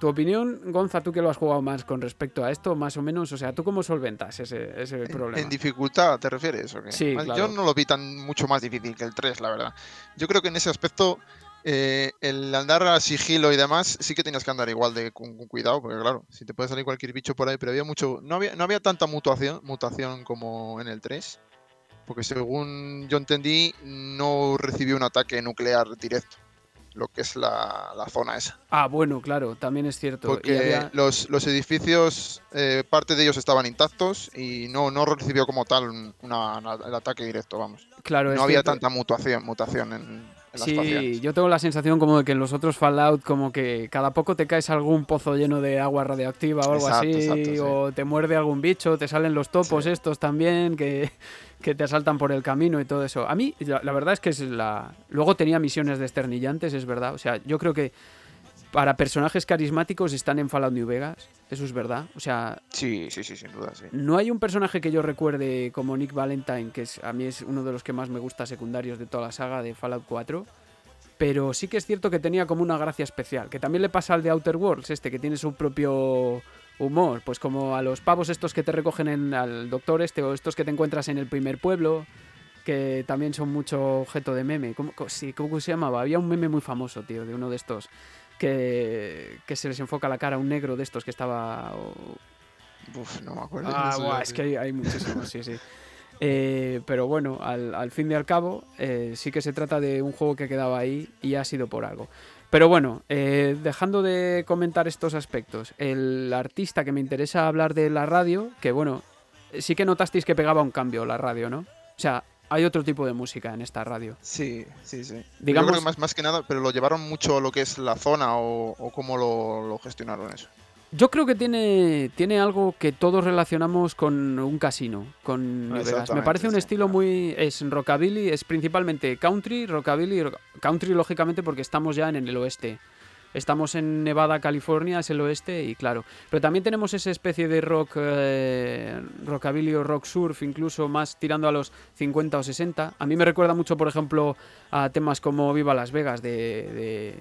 tu, opinión, Gonza, tú que lo has jugado más con respecto a esto, más o menos, o sea, ¿tú cómo solventas ese, problema? En dificultad, ¿te refieres? o qué? Sí, claro. Yo no lo vi tan mucho más difícil que el 3, la verdad. Yo creo que en ese aspecto, eh, el andar a sigilo y demás, sí que tenías que andar igual de con, con cuidado, porque claro, si te puede salir cualquier bicho por ahí, pero había mucho. No había, no había tanta mutación, mutación como en el 3. Porque según yo entendí, no recibió un ataque nuclear directo. Lo que es la, la zona esa. Ah, bueno, claro, también es cierto. Porque había- los, los edificios, eh, parte de ellos estaban intactos y no, no recibió como tal un- una- una- el ataque directo, vamos. claro, No había cierto. tanta mutación, mutación en, Sí, yo tengo la sensación como de que en los otros Fallout como que cada poco te caes a algún pozo lleno de agua radioactiva o algo Exacto, así, exacto, sí. o te muerde algún bicho, te salen los topos Sí. estos también que, que te asaltan por el camino y todo eso. A mí, la, la verdad es que es la... Luego tenía misiones desternillantes, es verdad. O sea, yo creo que para personajes carismáticos están en Fallout New Vegas, eso es verdad. O sea, Sí, sí, sí, sin duda, sí. no hay un personaje que yo recuerde como Nick Valentine, que es, a mí es uno de los que más me gusta secundarios de toda la saga de Fallout 4. Pero sí que es cierto que tenía como una gracia especial, que también le pasa al de Outer Worlds, este, que tiene su propio humor, pues como a los pavos estos que te recogen en, al doctor este, o estos que te encuentras en el primer pueblo, que también son mucho objeto de meme. ¿Cómo, sí, ¿cómo se llamaba? Había un meme muy famoso, tío, de uno de estos, que, que se les enfoca la cara a un negro de estos que estaba... o- Uf, no me acuerdo. Ah, Eso buah, ya, es que hay, hay muchísimos, sí, sí. Eh, pero bueno, al, al fin y al cabo, eh, sí que se trata de un juego que quedaba ahí y ha sido por algo. Pero bueno, eh, dejando de comentar estos aspectos, el artista que me interesa hablar de la radio, que bueno, sí que notasteis que pegaba un cambio la radio, ¿no? O sea, hay otro tipo de música en esta radio. Sí, sí, sí. Digamos- Yo creo que más, más que nada, pero lo llevaron mucho a lo que es la zona o, o cómo lo, lo gestionaron eso. Yo creo que tiene, tiene algo que todos relacionamos con un casino, con New Vegas. Me parece un sí, estilo claro. muy... Es rockabilly, es principalmente country, rockabilly, rock- country lógicamente porque estamos ya en el oeste. Estamos en Nevada, California, es el oeste y claro. Pero también tenemos esa especie de rock, eh, rockabilly o rock surf, incluso más tirando a los 50 o 60. A mí me recuerda mucho, por ejemplo, a temas como Viva Las Vegas de,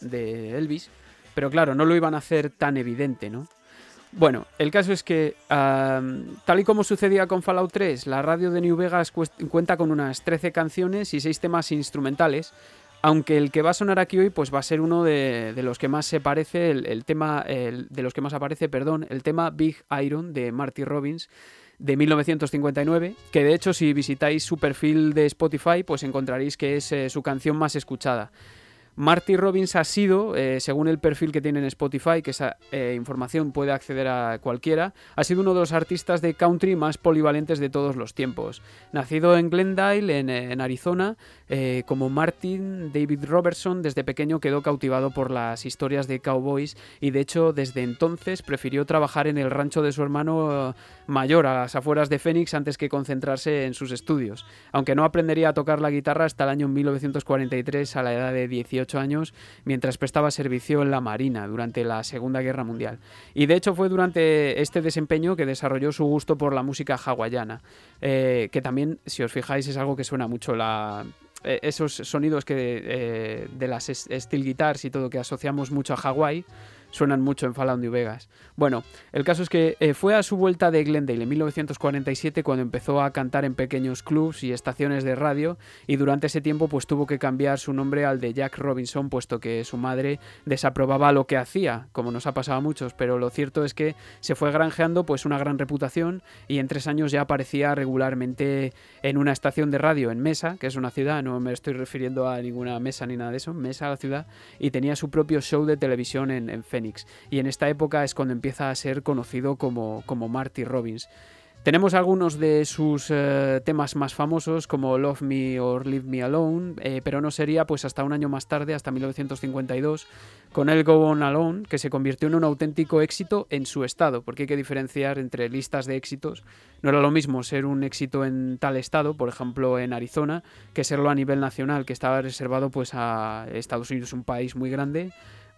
de, de Elvis. Pero claro, no lo iban a hacer tan evidente, ¿no? Bueno, el caso es que, tal y como sucedía con Fallout 3, la radio de New Vegas cuenta con unas 13 canciones y 6 temas instrumentales, aunque el que va a sonar aquí hoy pues va a ser uno de, los que más se parece, el, tema, de los que más aparece, perdón, el tema Big Iron de Marty Robbins de 1959, que de hecho si visitáis su perfil de Spotify pues encontraréis que es eh, su canción más escuchada. Marty Robbins ha sido, eh, según el perfil que tiene en Spotify, que esa eh, información puede acceder a cualquiera, ha sido uno de los artistas de country más polivalentes de todos los tiempos. Nacido en Glendale, en, eh, Arizona, como Martin David Robertson, desde pequeño quedó cautivado por las historias de cowboys y de hecho desde entonces prefirió trabajar en el rancho de su hermano mayor a las afueras de Phoenix antes que concentrarse en sus estudios. Aunque no aprendería a tocar la guitarra hasta el año 1943 a la edad de 18 años mientras prestaba servicio en la Marina durante la Segunda Guerra Mundial. Y de hecho fue durante este desempeño que desarrolló su gusto por la música hawaiana, eh, que también, si os fijáis, es algo que suena mucho la... eh, Esos sonidos que eh, de las steel guitars y todo que asociamos mucho a Hawái suenan mucho en Fallout New Vegas. Bueno, el caso es que eh, fue a su vuelta de Glendale en 1947 cuando empezó a cantar en pequeños clubs y estaciones de radio y durante ese tiempo pues tuvo que cambiar su nombre al de Jack Robinson puesto que su madre desaprobaba lo que hacía, como nos ha pasado a muchos, pero lo cierto es que se fue granjeando pues una gran reputación y en tres años ya aparecía regularmente en una estación de radio en Mesa, que es una ciudad, no me estoy refiriendo a ninguna mesa ni nada de eso, Mesa la ciudad, y tenía su propio show de televisión en, en. Y en esta época es cuando empieza a ser conocido como, como Marty Robbins. Tenemos algunos de sus eh, temas más famosos como Love Me or Leave Me Alone, eh, pero no sería pues hasta un año más tarde, hasta 1952, con el Go On Alone, que se convirtió en un auténtico éxito en su estado, porque hay que diferenciar entre listas de éxitos. No era lo mismo ser un éxito en tal estado, por ejemplo en Arizona, que serlo a nivel nacional, que estaba reservado pues a Estados Unidos, un país muy grande,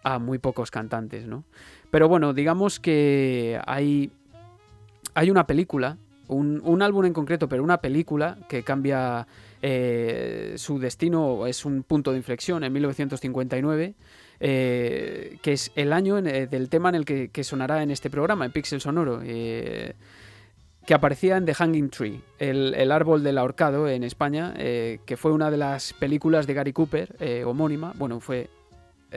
a muy pocos cantantes, ¿no? Pero bueno, digamos que hay hay una película, un, un álbum en concreto, pero una película que cambia eh, su destino, es un punto de inflexión en 1959, eh, que es el año eh, del tema en el que, sonará en este programa, en Pixel Sonoro. que aparecía en The Hanging Tree, el, el árbol del ahorcado en España, que fue una de las películas de Gary Cooper, homónima. Bueno, fue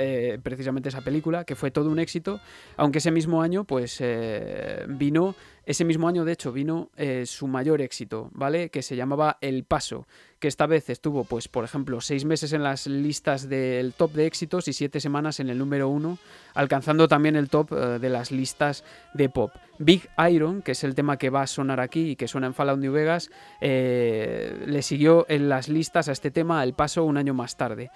eh, precisamente esa película, que fue todo un éxito, aunque ese mismo año, pues eh, vino, ese mismo año de hecho vino eh, su mayor éxito, ¿vale? Que se llamaba El Paso, que esta vez estuvo, pues por ejemplo, seis meses en las listas del top de éxitos y siete semanas en el número uno, alcanzando también el top de las listas de pop. Big Iron, que es el tema que va a sonar aquí y que suena en Fallout New Vegas, le siguió en las listas a este tema El Paso un año más tarde.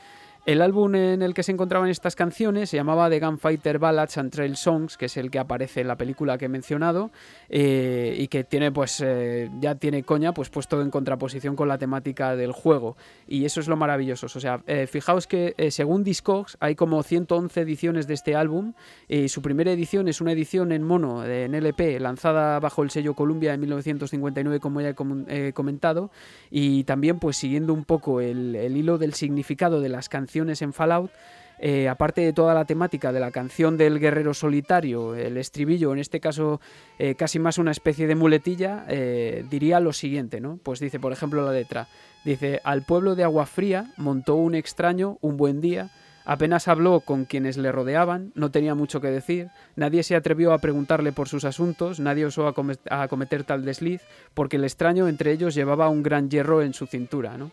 El álbum en el que se encontraban estas canciones se llamaba The Gunfighter Ballads and Trail Songs, que es el que aparece en la película que he mencionado, eh, y que tiene, pues, eh, ya tiene coña, pues puesto en contraposición con la temática del juego. Y eso es lo maravilloso. O sea, eh, fijaos que eh, según Discogs hay como 111 ediciones de este álbum, y su primera edición es una edición en mono, eh, en LP, lanzada bajo el sello Columbia en 1959, como ya he he comentado, y también pues siguiendo un poco el, el hilo del significado de las canciones en Fallout, eh, aparte de toda la temática de la canción del guerrero solitario, el estribillo, en este caso eh, casi más una especie de muletilla, eh, diría lo siguiente, ¿no? Pues dice, por ejemplo, la letra, dice, al pueblo de Agua Fría montó un extraño un buen día, apenas habló con quienes le rodeaban, no tenía mucho que decir, nadie se atrevió a preguntarle por sus asuntos, nadie osó a, come- a cometer tal desliz, porque el extraño entre ellos llevaba un gran hierro en su cintura, ¿no?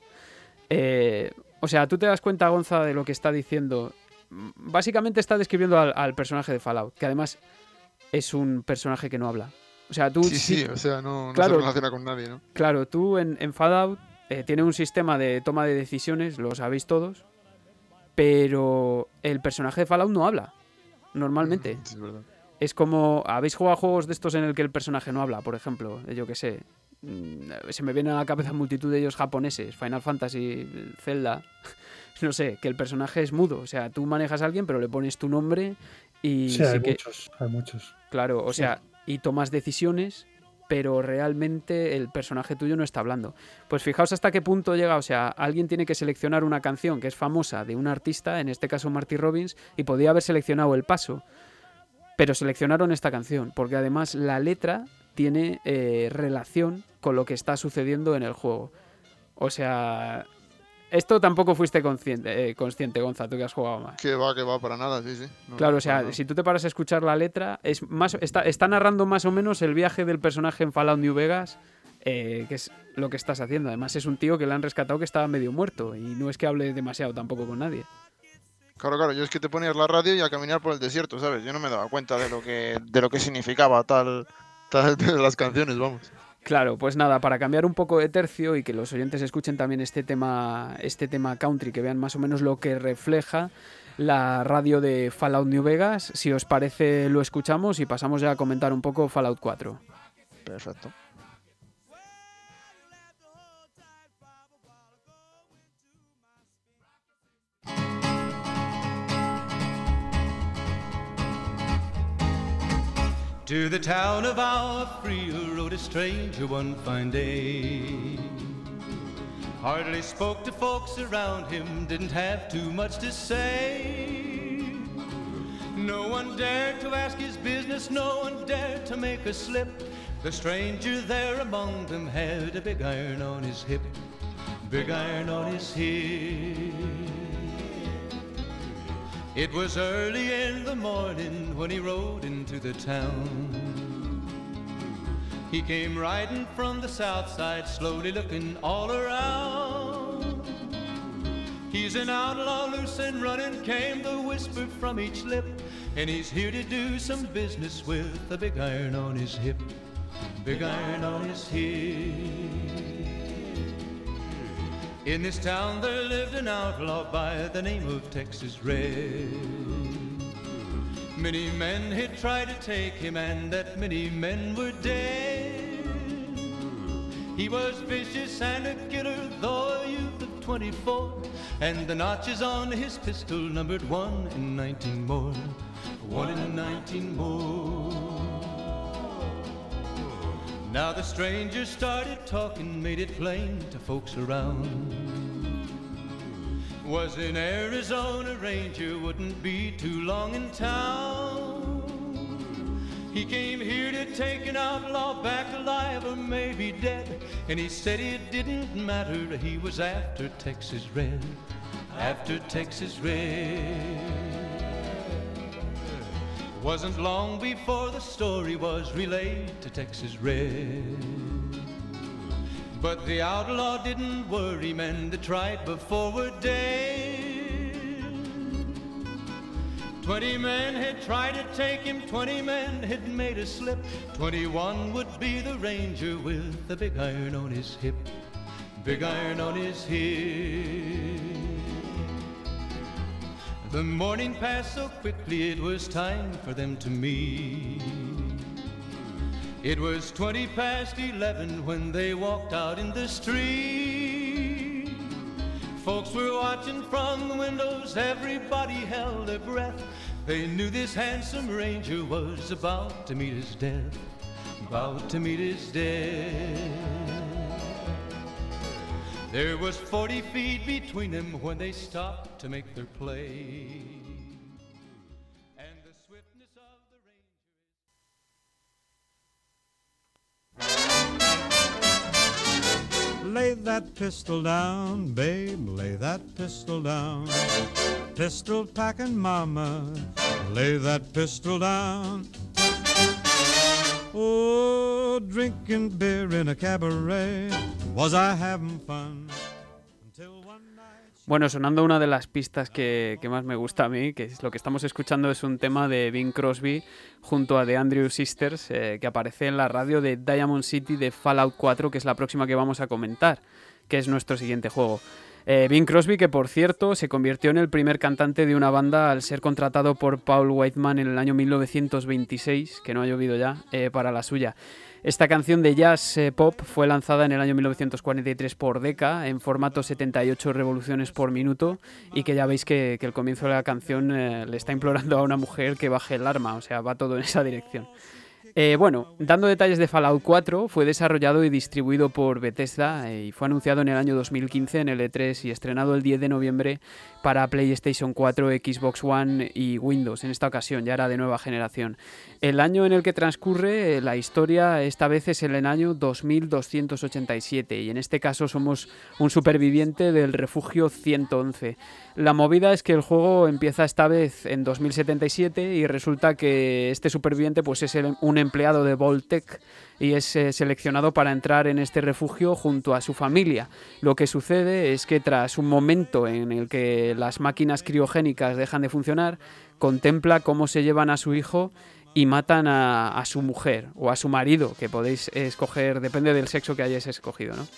O sea, tú te das cuenta, Gonza, de lo que está diciendo. Mm, Básicamente está describiendo al, al personaje de Fallout, que además es un personaje que no habla. O sea, tú Sí, sí- sí, o sea, no, no Claro. se relaciona con nadie, ¿no? Claro, tú en, en Fallout eh, tiene un sistema de toma de decisiones, lo sabéis todos, pero el personaje de Fallout no habla, normalmente. Mm, Sí, es verdad. Es como, ¿habéis jugado a juegos de estos en el que el personaje no habla? Por ejemplo, eh, yo qué sé, se me vienen a la cabeza multitud de ellos japoneses, Final Fantasy, Zelda, no sé, que el personaje es mudo, o sea, tú manejas a alguien pero le pones tu nombre y Sí, sí hay que, muchos, hay muchos. claro, o Sí. sea, y tomas decisiones, pero realmente el personaje tuyo no está hablando. Pues fijaos hasta qué punto llega, o sea, alguien tiene que seleccionar una canción que es famosa de un artista, en este caso Marty Robbins, y podía haber seleccionado El Paso, pero seleccionaron esta canción, porque además la letra tiene eh, relación con lo que está sucediendo en el juego. O sea, esto tampoco fuiste consciente, eh, consciente Gonza, tú que has jugado más. Que va, que va, para nada, sí, sí. No, Claro, o sea, si tú te paras a escuchar la letra, es más, está, está narrando más o menos el viaje del personaje en Fallout New Vegas, eh, que es lo que estás haciendo. Además, es un tío que le han rescatado que estaba medio muerto y no es que hable demasiado tampoco con nadie. Claro, claro, yo es que te ponías la radio y a caminar por el desierto, ¿sabes? Yo no me daba cuenta de lo que, de lo que significaba tal, las canciones, vamos. Claro, pues nada, para cambiar un poco de tercio y que los oyentes escuchen también este tema, este tema country, que vean más o menos lo que refleja la radio de Fallout New Vegas, si os parece lo escuchamos y pasamos ya a comentar un poco Fallout 4. Perfecto. To the town of our free rode a stranger one fine day. Hardly spoke to folks around him, didn't have too much to say. No one dared to ask his business, no one dared to make a slip. The stranger there among them had a big iron on his hip, big iron on his hip. It was early in the morning when he rode into the town. He came riding from the south side, slowly looking all around. He's an outlaw, loose and running, came the whisper from each lip. And he's here to do some business with a big iron on his hip, big iron on his hip. In this town there lived an outlaw by the name of Texas Red. Many men had tried to take him, and that many men were dead. He was vicious and a killer, though a youth of 24. And the notches on his pistol numbered one in 19 more. One in 19 more. Now the stranger started talking, made it plain to folks around. Was an Arizona Ranger, wouldn't be too long in town. He came here to take an outlaw back alive or maybe dead. And he said it didn't matter, he was after Texas Red. After Texas Red. Wasn't long before the story was relayed to Texas Red. But the outlaw didn't worry men that tried before were dead. Twenty men had tried to take him, twenty men had made a slip. Twenty-one would be the ranger with the big iron on his hip. Big iron on his hip. The morning passed so quickly, it was time for them to meet. It was twenty past eleven when they walked out in the street. Folks were watching from the windows, everybody held their breath. They knew this handsome ranger was about to meet his death, about to meet his death. There was 40 feet between them when they stopped to make their play. And the swiftness of the ranger. Lay that pistol down, babe, lay that pistol down. Pistol packing mama, lay that pistol down. Oh, drinking beer in a cabaret, was I having fun? Bueno, sonando una de las pistas que, que más me gusta a mí, que es lo que estamos escuchando es un tema de Bing Crosby junto a The Andrew Sisters, eh, que aparece en la radio de Diamond City de Fallout 4, que es la próxima que vamos a comentar, que es nuestro siguiente juego. Eh, Bing Crosby, que por cierto se convirtió en el primer cantante de una banda al ser contratado por Paul Whiteman en el año 1926, que no ha llovido ya, eh, para la suya. Esta canción de jazz eh, pop fue lanzada en el año 1943 por Decca en formato 78 revoluciones por minuto y que ya veis que, que el comienzo de la canción eh, le está implorando a una mujer que baje el arma, o sea, va todo en esa dirección. Eh, bueno, dando detalles de Fallout 4, fue desarrollado y distribuido por Bethesda eh, y fue anunciado en el año 2015 en el E3 y estrenado el 10 de noviembre para PlayStation 4, Xbox One y Windows. En esta ocasión ya era de nueva generación. El año en el que transcurre eh, la historia esta vez es el año 2287 y en este caso somos un superviviente del refugio 111. La movida es que el juego empieza esta vez en 2077 y resulta que este superviviente pues es un empleado de Voltec y es eh, seleccionado para entrar en este refugio junto a su familia. Lo que sucede es que tras un momento en el que las máquinas criogénicas dejan de funcionar, contempla cómo se llevan a su hijo y matan a, a su mujer o a su marido, que podéis escoger, depende del sexo que hayáis escogido, ¿no?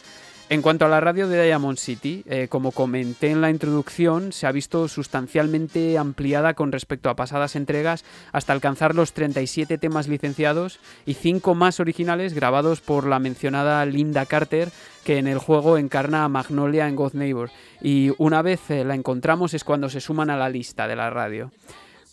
En cuanto a la radio de Diamond City, eh, como comenté en la introducción, se ha visto sustancialmente ampliada con respecto a pasadas entregas hasta alcanzar los 37 temas licenciados y 5 más originales grabados por la mencionada Linda Carter, que en el juego encarna a Magnolia en God Neighbor. Y una vez eh, la encontramos es cuando se suman a la lista de la radio.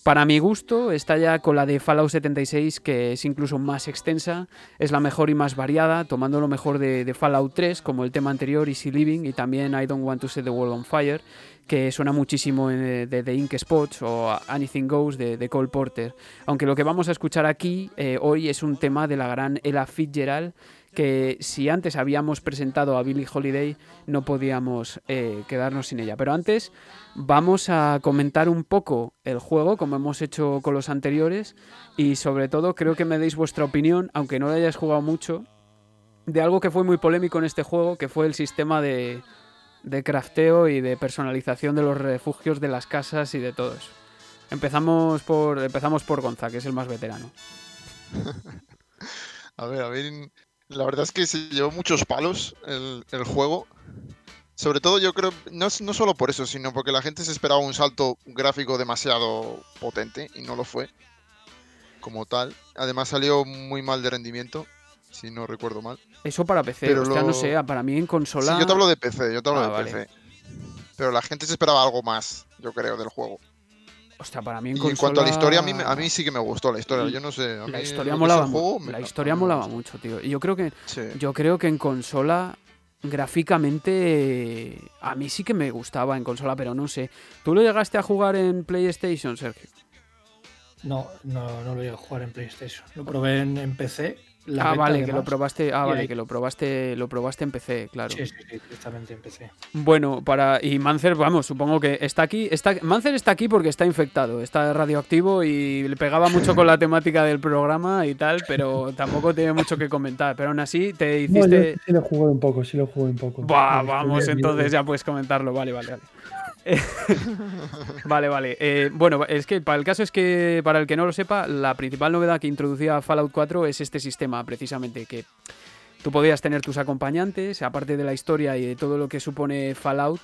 Para mi gusto, está ya con la de Fallout 76, que es incluso más extensa, es la mejor y más variada, tomando lo mejor de, de Fallout 3, como el tema anterior, Easy Living, y también I Don't Want to Set the World on Fire, que suena muchísimo en- de The Ink Spots o Anything Goes de, de Cole Porter. Aunque lo que vamos a escuchar aquí eh, hoy es un tema de la gran Ella Fitzgerald, que si antes habíamos presentado a Billie Holiday, no podíamos eh, quedarnos sin ella. Pero antes vamos a comentar un poco el juego, como hemos hecho con los anteriores, y sobre todo creo que me deis vuestra opinión, aunque no lo hayáis jugado mucho, de algo que fue muy polémico en este juego, que fue el sistema de, de crafteo y de personalización de los refugios de las casas y de todo eso. Empezamos por, empezamos por Gonza, que es el más veterano. A ver, a ver. La verdad es que se llevó muchos palos el, el juego. Sobre todo yo creo, no, no solo por eso, sino porque la gente se esperaba un salto gráfico demasiado potente y no lo fue. Como tal. Además salió muy mal de rendimiento, si no recuerdo mal. Eso para PC, Pero hostia, no sé, para mí en consola... Sí, yo te hablo de PC, yo te hablo Ah, de vale. PC. Pero la gente se esperaba algo más, yo creo, del juego. Hostia, para mí en Y en cuanto a la historia, a mí, consola- a mí sí que me gustó la historia. Yo no sé. A La historia molaba, juego, me- la historia molaba mucho, tío. Y yo creo que Sí. yo creo que en consola gráficamente a mí sí que me gustaba en consola, pero no sé. ¿Tú lo llegaste a jugar en PlayStation, Sergio? No, no, no lo llegué a jugar en PlayStation. Lo probé en, en PC. La ah, vale, que lo probaste, ah, vale, que lo probaste, lo probaste en PC, claro. Sí, sí, sí, directamente en PC. Bueno, para y Mancer, vamos, supongo que está aquí, está Mancer está aquí porque está infectado, está radioactivo y le pegaba mucho con la temática del programa y tal, pero tampoco tiene mucho que comentar, pero aún así te No, yo hiciste sí lo jugué un poco, sí lo jugué un poco. Buah, Eh, vamos, entonces ya puedes comentarlo. Vale, vale, vale. Vale, vale. Eh, bueno, es que para el caso es que, para el que no lo sepa, la principal novedad que introducía Fallout 4 es este sistema, precisamente, que tú podías tener tus acompañantes, aparte de la historia y de todo lo que supone Fallout,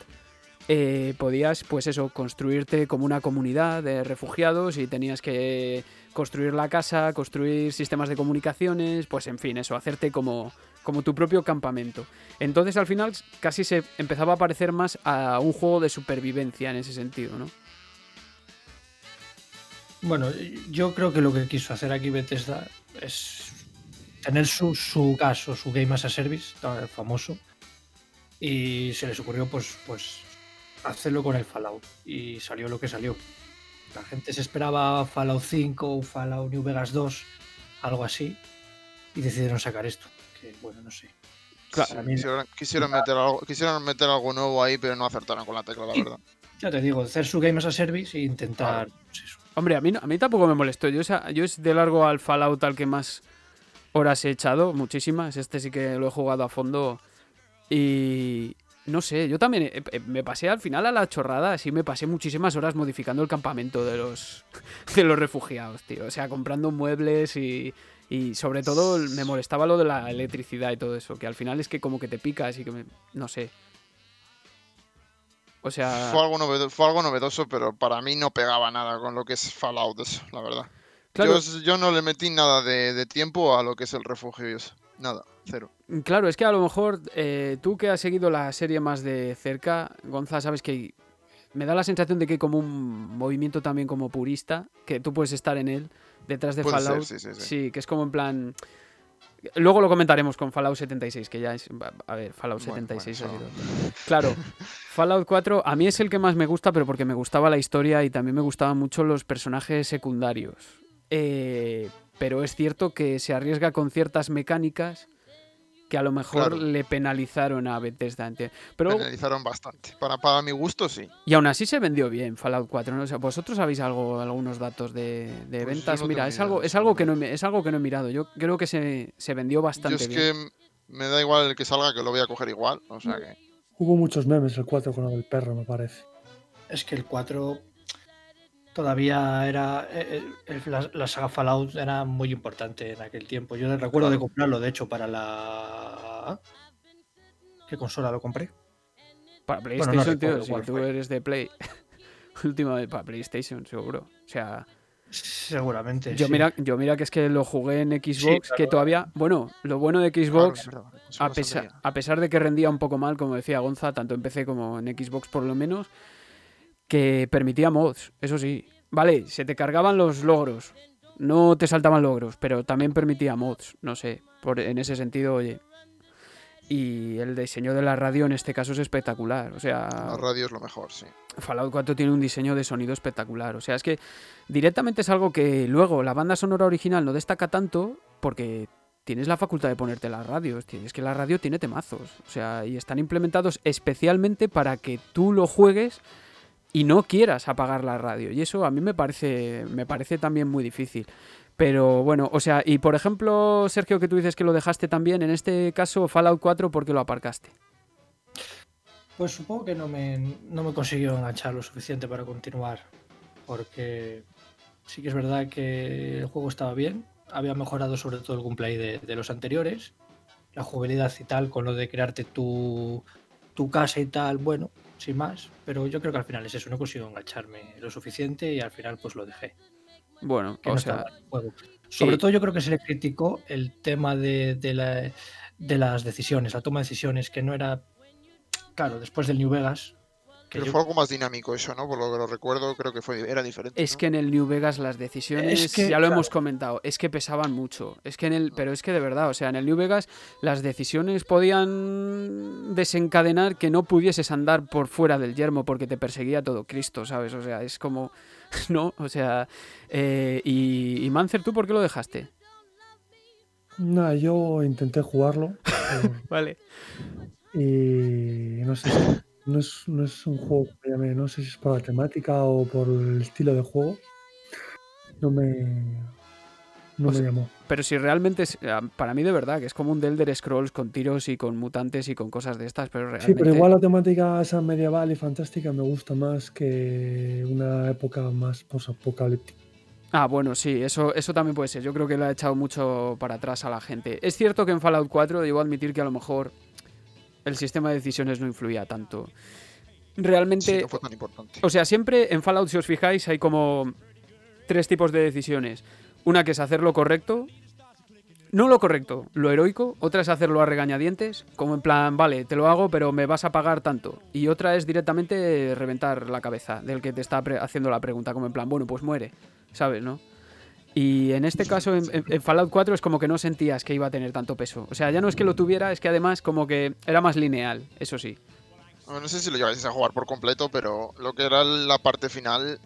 eh, podías, pues eso, construirte como una comunidad de refugiados y tenías que construir la casa, construir sistemas de comunicaciones, pues en fin, eso, hacerte como, como tu propio campamento. Entonces al final casi se empezaba a parecer más a un juego de supervivencia en ese sentido, ¿no? Bueno, yo creo que lo que quiso hacer aquí Bethesda es tener su, su caso, su Game as a Service, famoso, y se les ocurrió pues, pues hacerlo con el Fallout, y salió lo que salió. La gente se esperaba Fallout 5 o Fallout New Vegas 2, algo así, y decidieron sacar esto, que bueno, no sé. Claro. Mí- Quisieron, quisieron meter algo, quisieron meter algo nuevo ahí, pero no acertaron con la tecla, la verdad. ya te digo, hacer su Game as a Service e intentar pues eso. Hombre, a mí, a mí tampoco me molestó. Yo, yo es de largo al Fallout al que más horas he echado, muchísimas. Este sí que lo he jugado a fondo. Y no sé, yo también eh, eh, me pasé al final a la chorrada, así me pasé muchísimas horas modificando el campamento de los, de los refugiados, tío. O sea, comprando muebles y, y sobre todo me molestaba lo de la electricidad y todo eso, que al final es que como que te picas y que me, no sé. O sea, Fue algo, novedo- fue algo novedoso, pero para mí no pegaba nada con lo que es Fallout, eso, la verdad. claro, Yo, yo no le metí nada de, de tiempo a lo que es el refugio y eso. Nada, cero. claro, es que a lo mejor eh, tú que has seguido la serie más de cerca, Gonza, sabes que me da la sensación de que hay como un movimiento también como purista, que tú puedes estar en él, detrás de Puede ser, Fallout. sí, sí, sí. Sí, que es como en plan. Luego lo comentaremos con Fallout 76, que ya es. A ver, Fallout Bueno, 76 ha bueno, sido. Claro, Fallout 4 a mí es el que más me gusta, pero porque me gustaba la historia y también me gustaban mucho los personajes secundarios. Eh, pero es cierto que se arriesga con ciertas mecánicas que a lo mejor Claro. le penalizaron a Bethesda. Pero, Penalizaron bastante. Para, para mi gusto, sí. y aún así se vendió bien Fallout 4. ¿no? O sea, ¿Vosotros sabéis algo, algunos datos de, de Pues ventas? no Mira, es algo, es algo que no he- es algo que no he mirado. Yo creo que se, se vendió Yo bastante es bien. que me da igual el que salga, que lo voy a coger igual. O sea que. Hubo muchos memes el 4 con lo del perro, me parece. Es que el 4 todavía era. eh, eh, el- la, la saga Fallout era muy importante en aquel tiempo. Yo recuerdo de comprarlo, de hecho, para la. ¿Qué consola lo compré? Para no PlayStation, tío, si tú fue. eres de Play. Última vez para PlayStation, seguro. O sea, Seguramente. yo sí. mira, yo mira que es que lo jugué en Xbox, claro. que todavía, bueno, lo bueno de Xbox, a, pesar, a pesar de que rendía un poco mal, como decía Gonza, tanto en PC como en Xbox por lo menos, que permitía mods, eso sí. Vale, se te cargaban los logros, no te saltaban logros, pero también permitía mods, no sé, por, en ese sentido, oye. Y el diseño de la radio en este caso es espectacular, o sea... La radio es lo mejor, sí. Fallout 4 tiene un diseño de sonido espectacular. O sea, es que directamente es algo que luego la banda sonora original no destaca tanto porque tienes la facultad de ponerte las radios. Es que la radio tiene temazos. O sea, y están implementados especialmente para que tú lo juegues y no quieras apagar la radio. Y eso a mí me parece, me parece también muy difícil. Pero bueno, o sea, y por ejemplo, Sergio, que tú dices que lo dejaste también, en este caso Fallout 4, ¿por qué lo aparcaste? Pues supongo que no me, no me consiguió enganchar lo suficiente para continuar. Porque sí que es verdad que el juego estaba bien. Había mejorado sobre todo el gameplay de, los anteriores. La jugabilidad y tal, con lo de crearte tu, tu casa y tal, bueno, sin más. Pero yo creo que al final es eso, no consigo engancharme lo suficiente y al final pues lo dejé. Bueno, que o no sea, estaba en el juego. Sobre y- todo yo creo que se le criticó el tema de, de la- de las decisiones, la toma de decisiones, que no era, claro, después del New Vegas. Que Pero yo- fue algo más dinámico eso, ¿no? Por lo que lo recuerdo, creo que fue era diferente. Es ¿no? que en el New Vegas las decisiones, Es que, ya lo claro. hemos comentado, es que pesaban mucho. Es que en el, pero es que de verdad, o sea, en el New Vegas las decisiones podían desencadenar que no pudieses andar por fuera del yermo porque te perseguía todo Cristo, ¿sabes? O sea, es como, no, o sea, eh, y, y Mancer, ¿tú por qué lo dejaste? Nada, yo intenté jugarlo eh, Vale. y no sé, si- no es, no es un juego que me llame, no sé si es por la temática o por el estilo de juego. No me, no O me llamó. Pero si realmente es, ah, para mí de verdad, que es como un The Elder Scrolls con tiros y con mutantes y con cosas de estas, pero realmente... Sí, pero igual la temática esa medieval y fantástica me gusta más que una época más posapocalíptica. Ah, bueno, sí, eso, eso también puede ser. Yo creo que lo ha echado mucho para atrás a la gente. Es cierto que en Fallout 4 debo admitir que a lo mejor el sistema de decisiones no influía tanto. Realmente, Sí, no fue tan importante. o sea, siempre en Fallout, si os fijáis, hay como tres tipos de decisiones. Una que es hacer lo correcto, no lo correcto, lo heroico. Otra es hacerlo a regañadientes, como en plan, vale, te lo hago, pero me vas a pagar tanto. Y otra es directamente reventar la cabeza del que te está haciendo la pregunta, como en plan, bueno, pues muere, ¿sabes, no? Y en este caso, en, en- en Fallout 4 es como que no sentías que iba a tener tanto peso. O sea, ya no es que lo tuviera, es que además como que era más lineal, eso sí. No sé si lo lleváis a jugar por completo, pero lo que era la parte final,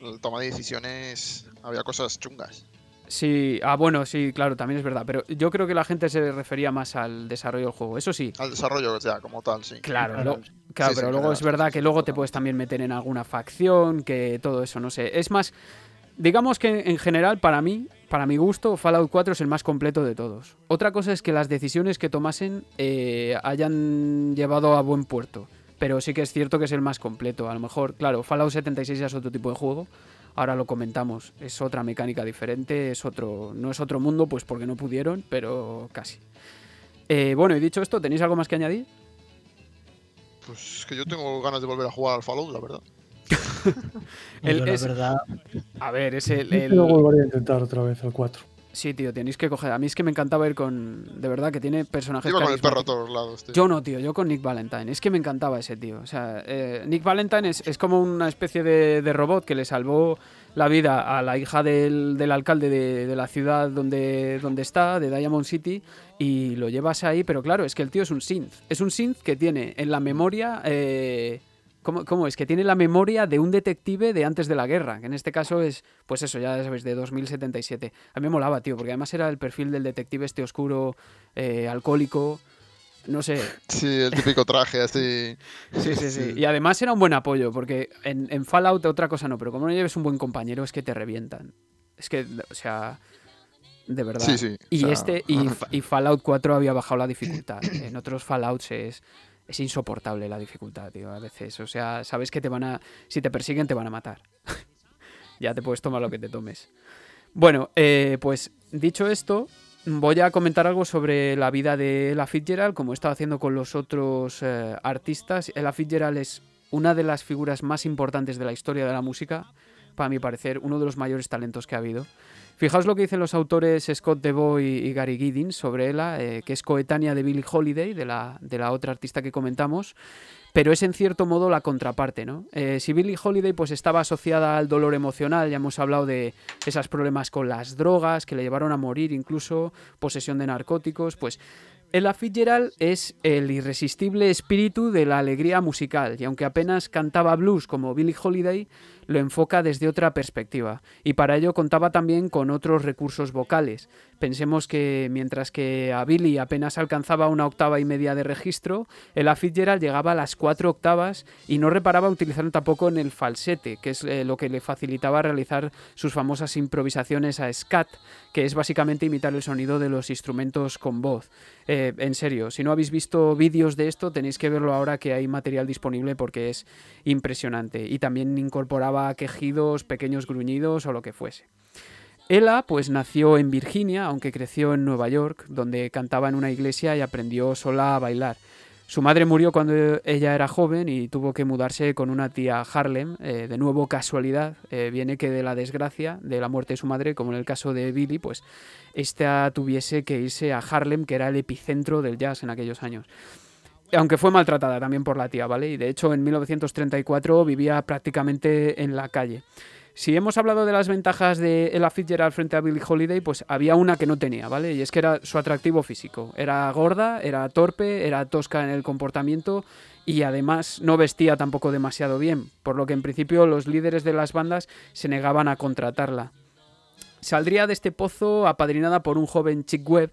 la toma de decisiones, había cosas chungas. Sí, ah, bueno, sí, claro, también es verdad. Pero yo creo que la gente se refería más al desarrollo del juego. Eso sí, Al desarrollo ya, como tal, sí. claro, Claro, lo- claro Sí, sí, pero luego claro, es verdad sí, que sí, luego te puedes también meter en alguna facción, que todo eso, no sé. Es más, digamos que en general, para mí, para mi gusto, Fallout 4 es el más completo de todos. Otra cosa es que las decisiones que tomasen eh, hayan llevado a buen puerto. Pero sí que es cierto que es el más completo. A lo mejor, claro, Fallout 76 ya es otro tipo de juego. Ahora lo comentamos. Es otra mecánica diferente, es otro, no es otro mundo, pues porque no pudieron, pero casi. Eh, bueno, y dicho esto, ¿tenéis algo más que añadir? Pues es que yo tengo ganas de volver a jugar al Fallout, la verdad. El- Yo, la es- verdad, A ver, es el... Yo el- lo volvería a intentar otra vez al 4. Sí, tío, tenéis que coger. A mí es que me encantaba ir con. De verdad que tiene personajes. Iba con el perro a todos lados, tío. Yo no, tío, yo con Nick Valentine. Es que me encantaba ese tío. O sea, eh, Nick Valentine es, es como una especie de, de robot que le salvó la vida a la hija del, del alcalde de, de la ciudad donde, donde está, de Diamond City, y lo llevas ahí. Pero claro, es que el tío es un synth. Es un synth que tiene en la memoria. eh, ¿Cómo, cómo es? Que tiene la memoria de un detective de antes de la guerra, que en este caso es, pues eso, ya sabes, de 2077. A mí me molaba, tío, porque además era el perfil del detective este oscuro, eh, alcohólico, no sé, Sí, el típico traje así. Sí, sí, sí. Y además era un buen apoyo, porque en, en Fallout otra cosa no, pero como no lleves un buen compañero es que te revientan. Es que, o sea, de verdad. Sí, sí, o Y sea, este, y, y Fallout 4 había bajado la dificultad. En otros Fallouts es, es insoportable la dificultad, tío, a veces. O sea, sabes que te van a, si te persiguen te van a matar. ya te puedes tomar lo que te tomes. Bueno, eh, pues dicho esto, voy a comentar algo sobre la vida de Ella Fitzgerald, como he estado haciendo con los otros eh, artistas. Ella Fitzgerald es una de las figuras más importantes de la historia de la música, para mi parecer, uno de los mayores talentos que ha habido. Fijaos lo que dicen los autores Scott DeVoe y, Gary Giddins sobre ella, eh, que es coetánea de Billie Holiday, de la, de la otra artista que comentamos, pero es en cierto modo la contraparte, ¿no? Eh, si Billie Holiday pues estaba asociada al dolor emocional, ya hemos hablado de esos problemas con las drogas que le llevaron a morir, incluso posesión de narcóticos, pues Ella Fitzgerald es el irresistible espíritu de la alegría musical y aunque apenas cantaba blues como Billie Holiday, lo enfoca desde otra perspectiva y para ello contaba también con otros recursos vocales. Pensemos que mientras que a Billy apenas alcanzaba una octava y media de registro, Ella Fitzgerald llegaba a las cuatro octavas y no reparaba utilizar tampoco en el falsete, que es eh, lo que le facilitaba realizar sus famosas improvisaciones a scat, que es básicamente imitar el sonido de los instrumentos con voz. Eh, en serio, si no habéis visto vídeos de esto, tenéis que verlo ahora que hay material disponible porque es impresionante. Y también incorporaba quejidos, pequeños gruñidos o lo que fuese. Ella, pues nació en Virginia, aunque creció en Nueva York, donde cantaba en una iglesia y aprendió sola a bailar. Su madre murió cuando ella era joven y tuvo que mudarse con una tía a Harlem. Eh, de nuevo, casualidad, eh, viene que de la desgracia de la muerte de su madre, como en el caso de Billy, pues esta tuviese que irse a Harlem, que era el epicentro del jazz en aquellos años. Aunque fue maltratada también por la tía, ¿vale? Y de hecho en 1934 vivía prácticamente en la calle. Si hemos hablado de las ventajas de Ella Fitzgerald frente a Billie Holiday, pues había una que no tenía, ¿vale? Y es que era su atractivo físico. Era gorda, era torpe, era tosca en el comportamiento y además no vestía tampoco demasiado bien, por lo que en principio los líderes de las bandas se negaban a contratarla. Saldría de este pozo apadrinada por un joven Chick Webb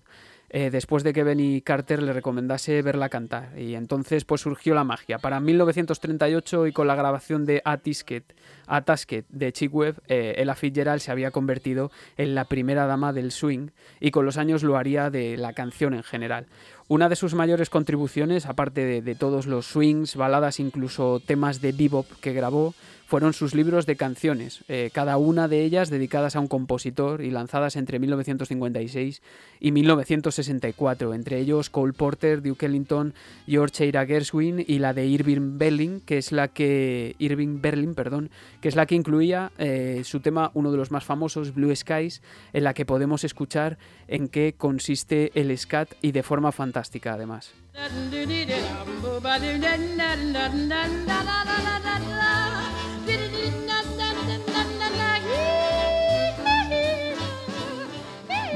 eh, después de que Benny Carter le recomendase verla cantar. Y entonces pues surgió la magia. Para 1938 y con la grabación de Atisket, Atasket de Chick Webb, eh, Ella Fitzgerald se había convertido en la primera dama del swing y con los años lo haría de la canción en general. Una de sus mayores contribuciones, aparte de todos los swings, baladas, incluso temas de bebop que grabó, fueron sus libros de canciones, eh, cada una de ellas dedicadas a un compositor y lanzadas entre 1956 y 1964, entre ellos Cole Porter, Duke Ellington, George Eira Gershwin y la de Irving Berlin, que es la que Irving Berlin, perdón, que es la que incluía eh, su tema, uno de los más famosos, Blue Skies, en la que podemos escuchar en qué consiste el scat y de forma fantástica además.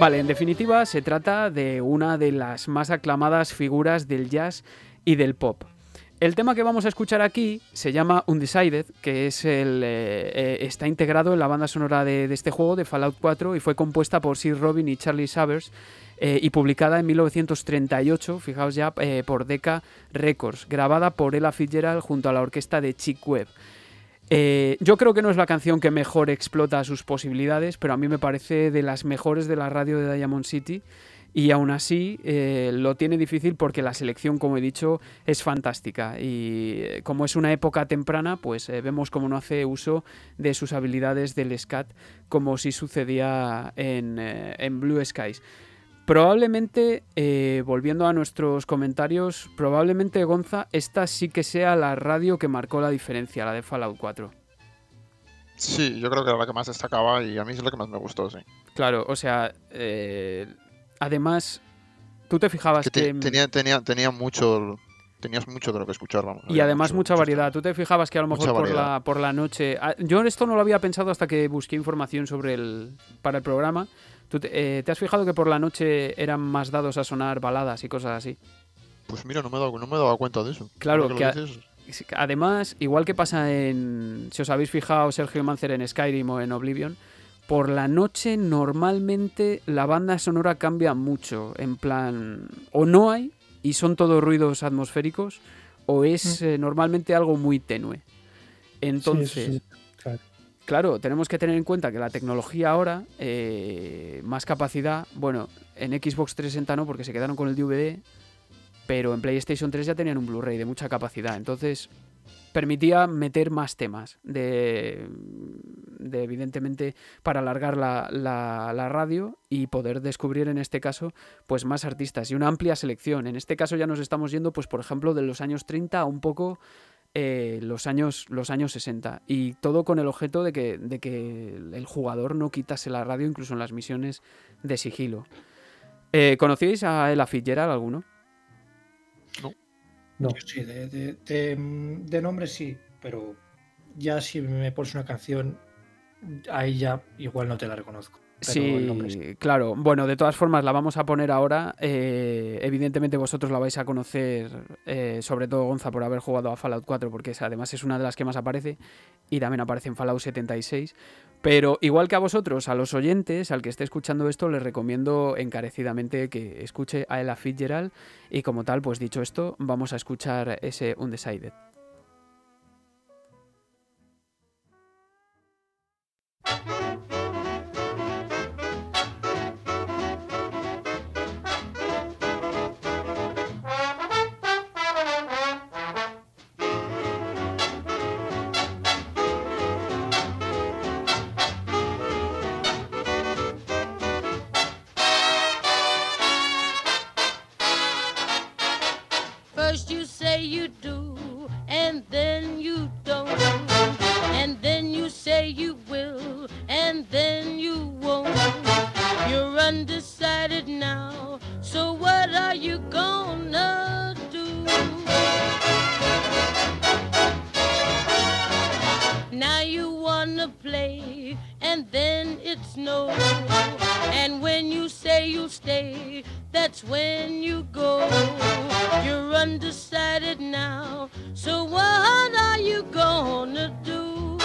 Vale, en definitiva se trata de una de las más aclamadas figuras del jazz y del pop. El tema que vamos a escuchar aquí se llama Undecided, que es el, eh, eh, está integrado en la banda sonora de, este juego, de Fallout 4, y fue compuesta por Sir Robin y Charlie Savers eh, y publicada en 1938, fijaos ya, por Decca Records, grabada por Ella Fitzgerald junto a la orquesta de Chick Webb. Eh, yo creo que no es la canción que mejor explota sus posibilidades, pero a mí me parece de las mejores de la radio de Diamond City. Y aún así eh, lo tiene difícil porque la selección, como he dicho, es fantástica. Y eh, como es una época temprana, pues vemos cómo no hace uso de sus habilidades del scat, como si sucedía en Blue Skies. Probablemente, eh, volviendo a nuestros comentarios, probablemente Gonza, esta sí que sea la radio que marcó la diferencia, la de Fallout 4. Sí, yo creo que era la que más destacaba y a mí es la que más me gustó, sí. Claro, o sea, eh, además, tú te fijabas Que que... te- tenía, tenía, tenía mucho. Tenías mucho de lo que escuchar, vamos. Y además mucho- mucha variedad. Tú te fijabas que a lo mejor por la, por la noche... ah, Yo esto no lo había pensado hasta que busqué información sobre el para el programa. ¿Tú te, eh, te has fijado que por la noche eran más dados a sonar baladas y cosas así? Pues mira, no me he dado, no me he dado cuenta de eso. Claro, que a- Además, igual que pasa en... Si os habéis fijado Sergio Mancer en Skyrim o en Oblivion, por la noche normalmente la banda sonora cambia mucho. En plan, o no hay y son todos ruidos atmosféricos, o es eh, normalmente algo muy tenue. Entonces, Sí, sí, claro. Tenemos que tener en cuenta que la tecnología ahora, eh, más capacidad, bueno, en Xbox 360 no, porque se quedaron con el DVD, pero en PlayStation 3 ya tenían un Blu-ray de mucha capacidad, entonces permitía meter más temas, de, de, evidentemente para alargar la, la- la radio y poder descubrir en este caso pues más artistas y una amplia selección. En este caso ya nos estamos yendo pues por ejemplo de los años 30 a un poco eh, los, años, los años 60. Y todo con el objeto de que, de que el jugador no quitase la radio, incluso en las misiones de sigilo. Eh, ¿Conocíais a Ella Fitzgerald alguno? No. Yo sí, de, de- de- de nombre sí, pero ya si me pones una canción, ahí ya igual no te la reconozco. Sí. Claro. Bueno, de todas formas la vamos a poner ahora. Eh, evidentemente vosotros la vais a conocer, eh, sobre todo Gonza, por haber jugado a Fallout 4, porque es- además es una de las que más aparece y también aparece en Fallout 76. Pero igual que a vosotros, a los oyentes, al que esté escuchando esto, les recomiendo encarecidamente que escuche a Ella Fitzgerald y como tal, pues dicho esto, vamos a escuchar ese Undecided. Are you gonna do? Now you wanna play, and then it's no. And when you say you'll stay, that's when you go. You're undecided now, so what are you gonna do?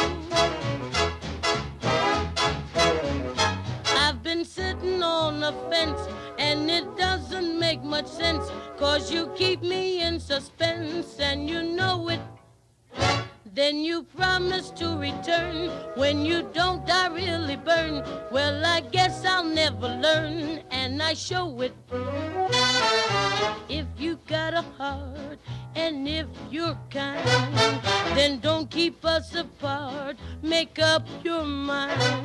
I've been sitting on a fence, and it doesn't make much sense, cause you keep me in suspense, and you know it. Then you promise to return. When you don't, I really burn. Well, I guess I'll never learn, and I show it. If you got a heart, and if you're kind, then don't keep us apart. Make up your mind.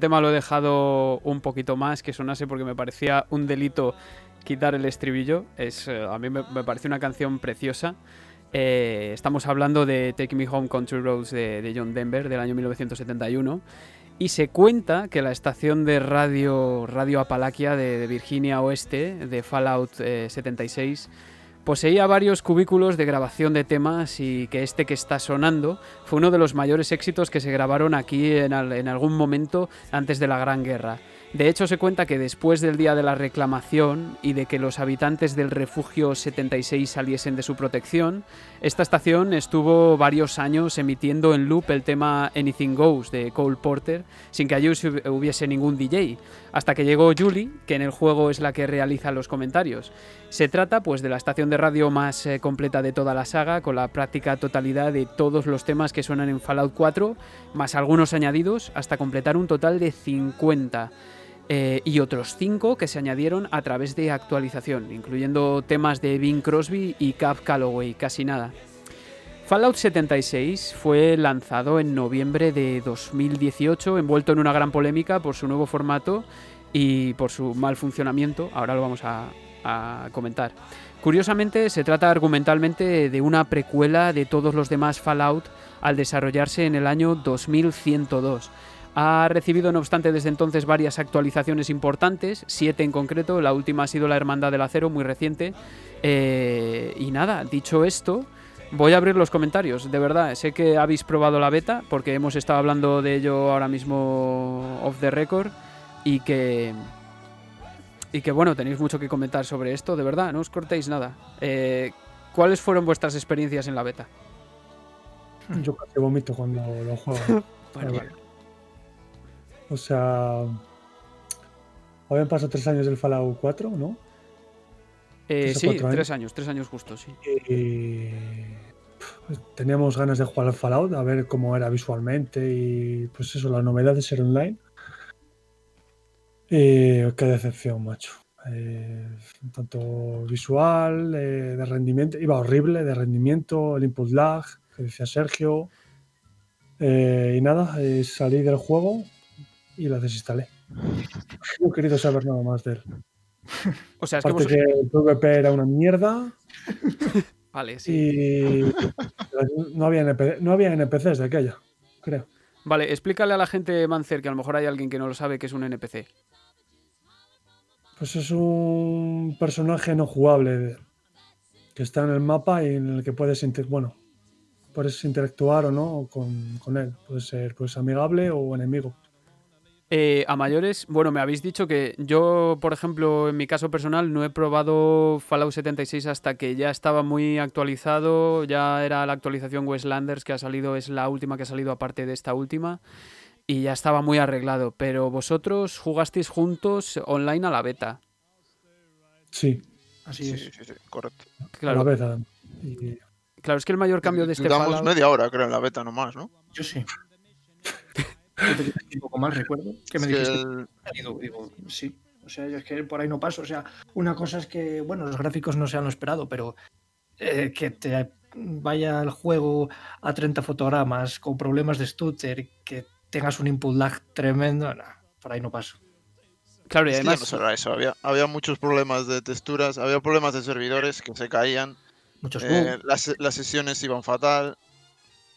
Tema lo he dejado un poquito más que sonase porque me parecía un delito quitar el estribillo. Es, eh, a mí me, me parece una canción preciosa. Eh, estamos hablando de Take Me Home Country Roads de, John Denver del año 1971. Y se cuenta que la estación de radio Radio Apalaquia de, Virginia Oeste, de Fallout eh, 76, poseía varios cubículos de grabación de temas y que este que está sonando fue uno de los mayores éxitos que se grabaron aquí en, al- algún momento antes de la Gran Guerra. De hecho, se cuenta que después del día de la reclamación y de que los habitantes del refugio 76 saliesen de su protección, esta estación estuvo varios años emitiendo en loop el tema Anything Goes de Cole Porter sin que allí hubi- hubiese ningún DJ, hasta que llegó Julie, que en el juego es la que realiza los comentarios. Se trata pues de la estación de radio más eh, completa de toda la saga, con la práctica totalidad de todos los temas que suenan en Fallout 4, más algunos añadidos, hasta completar un total de 50 eh, y otros 5 que se añadieron a través de actualización, incluyendo temas de Bing Crosby y Cap Calloway, casi nada. Fallout 76 fue lanzado en noviembre de 2018, envuelto en una gran polémica por su nuevo formato y por su mal funcionamiento. Ahora lo vamos a, a comentar. Curiosamente, se trata argumentalmente de una precuela de todos los demás Fallout al desarrollarse en el año 2102. Ha recibido, no obstante, desde entonces varias actualizaciones importantes, siete en concreto, la última ha sido la Hermandad del Acero, muy reciente. Eh, y nada, dicho esto, voy a abrir los comentarios, de verdad, sé que habéis probado la beta, porque hemos estado hablando de ello ahora mismo off the record, y que... Y que bueno, tenéis mucho que comentar sobre esto, de verdad, no os cortéis nada. Eh, ¿Cuáles fueron vuestras experiencias en la beta? Yo casi vomito cuando lo juego. Bueno, Vale. O sea. Habían pasado tres años del Fallout 4, ¿no? Eh, sí, años. tres años, tres años justo, sí. Pues, Teníamos ganas de jugar al Fallout, a ver cómo era visualmente y pues eso, la novedad de ser online. Y qué decepción, macho. Eh, tanto visual, eh, de rendimiento, iba horrible de rendimiento, el input lag, que decía Sergio. Eh, y nada, eh, salí del juego y la desinstalé. No he querido saber nada más de él. O sea, es que Aparte vos- que el PvP era una mierda Vale, sí. y no había, NP no había NPCs de aquella, creo. Vale, explícale a la gente, Mancer, que a lo mejor hay alguien que no lo sabe, que es un NPC. Pues es un personaje no jugable de- que está en el mapa y en el que puedes, inter- bueno, puedes interactuar o no con, con él. Puede ser pues amigable o enemigo. Eh, a mayores, bueno, me habéis dicho que yo, por ejemplo, en mi caso personal, no he probado Fallout 76 hasta que ya estaba muy actualizado. Ya era la actualización Westlanders que ha salido, es la última que ha salido aparte de esta última. Y ya estaba muy arreglado. Pero vosotros jugasteis juntos online a la beta. Sí, Así Sí, es. sí, sí, correcto. Claro, a la. Y- claro, es que el mayor cambio de este Damos Fallout. media hora, creo, en la beta nomás, ¿no? Yo sí. Un poco más, recuerdo. Que me dijiste. el- Digo, digo, sí. O sea, yo es que por ahí no paso. O sea, una cosa es que, bueno, los gráficos no sean lo esperado, pero eh, que te vaya el juego a 30 fotogramas con problemas de stutter, que tengas un input lag tremendo, no, por ahí no paso. Claro, y además, no solo era eso, había, había muchos problemas de texturas, había problemas de servidores que se caían, Muchos eh, las, las sesiones iban fatal.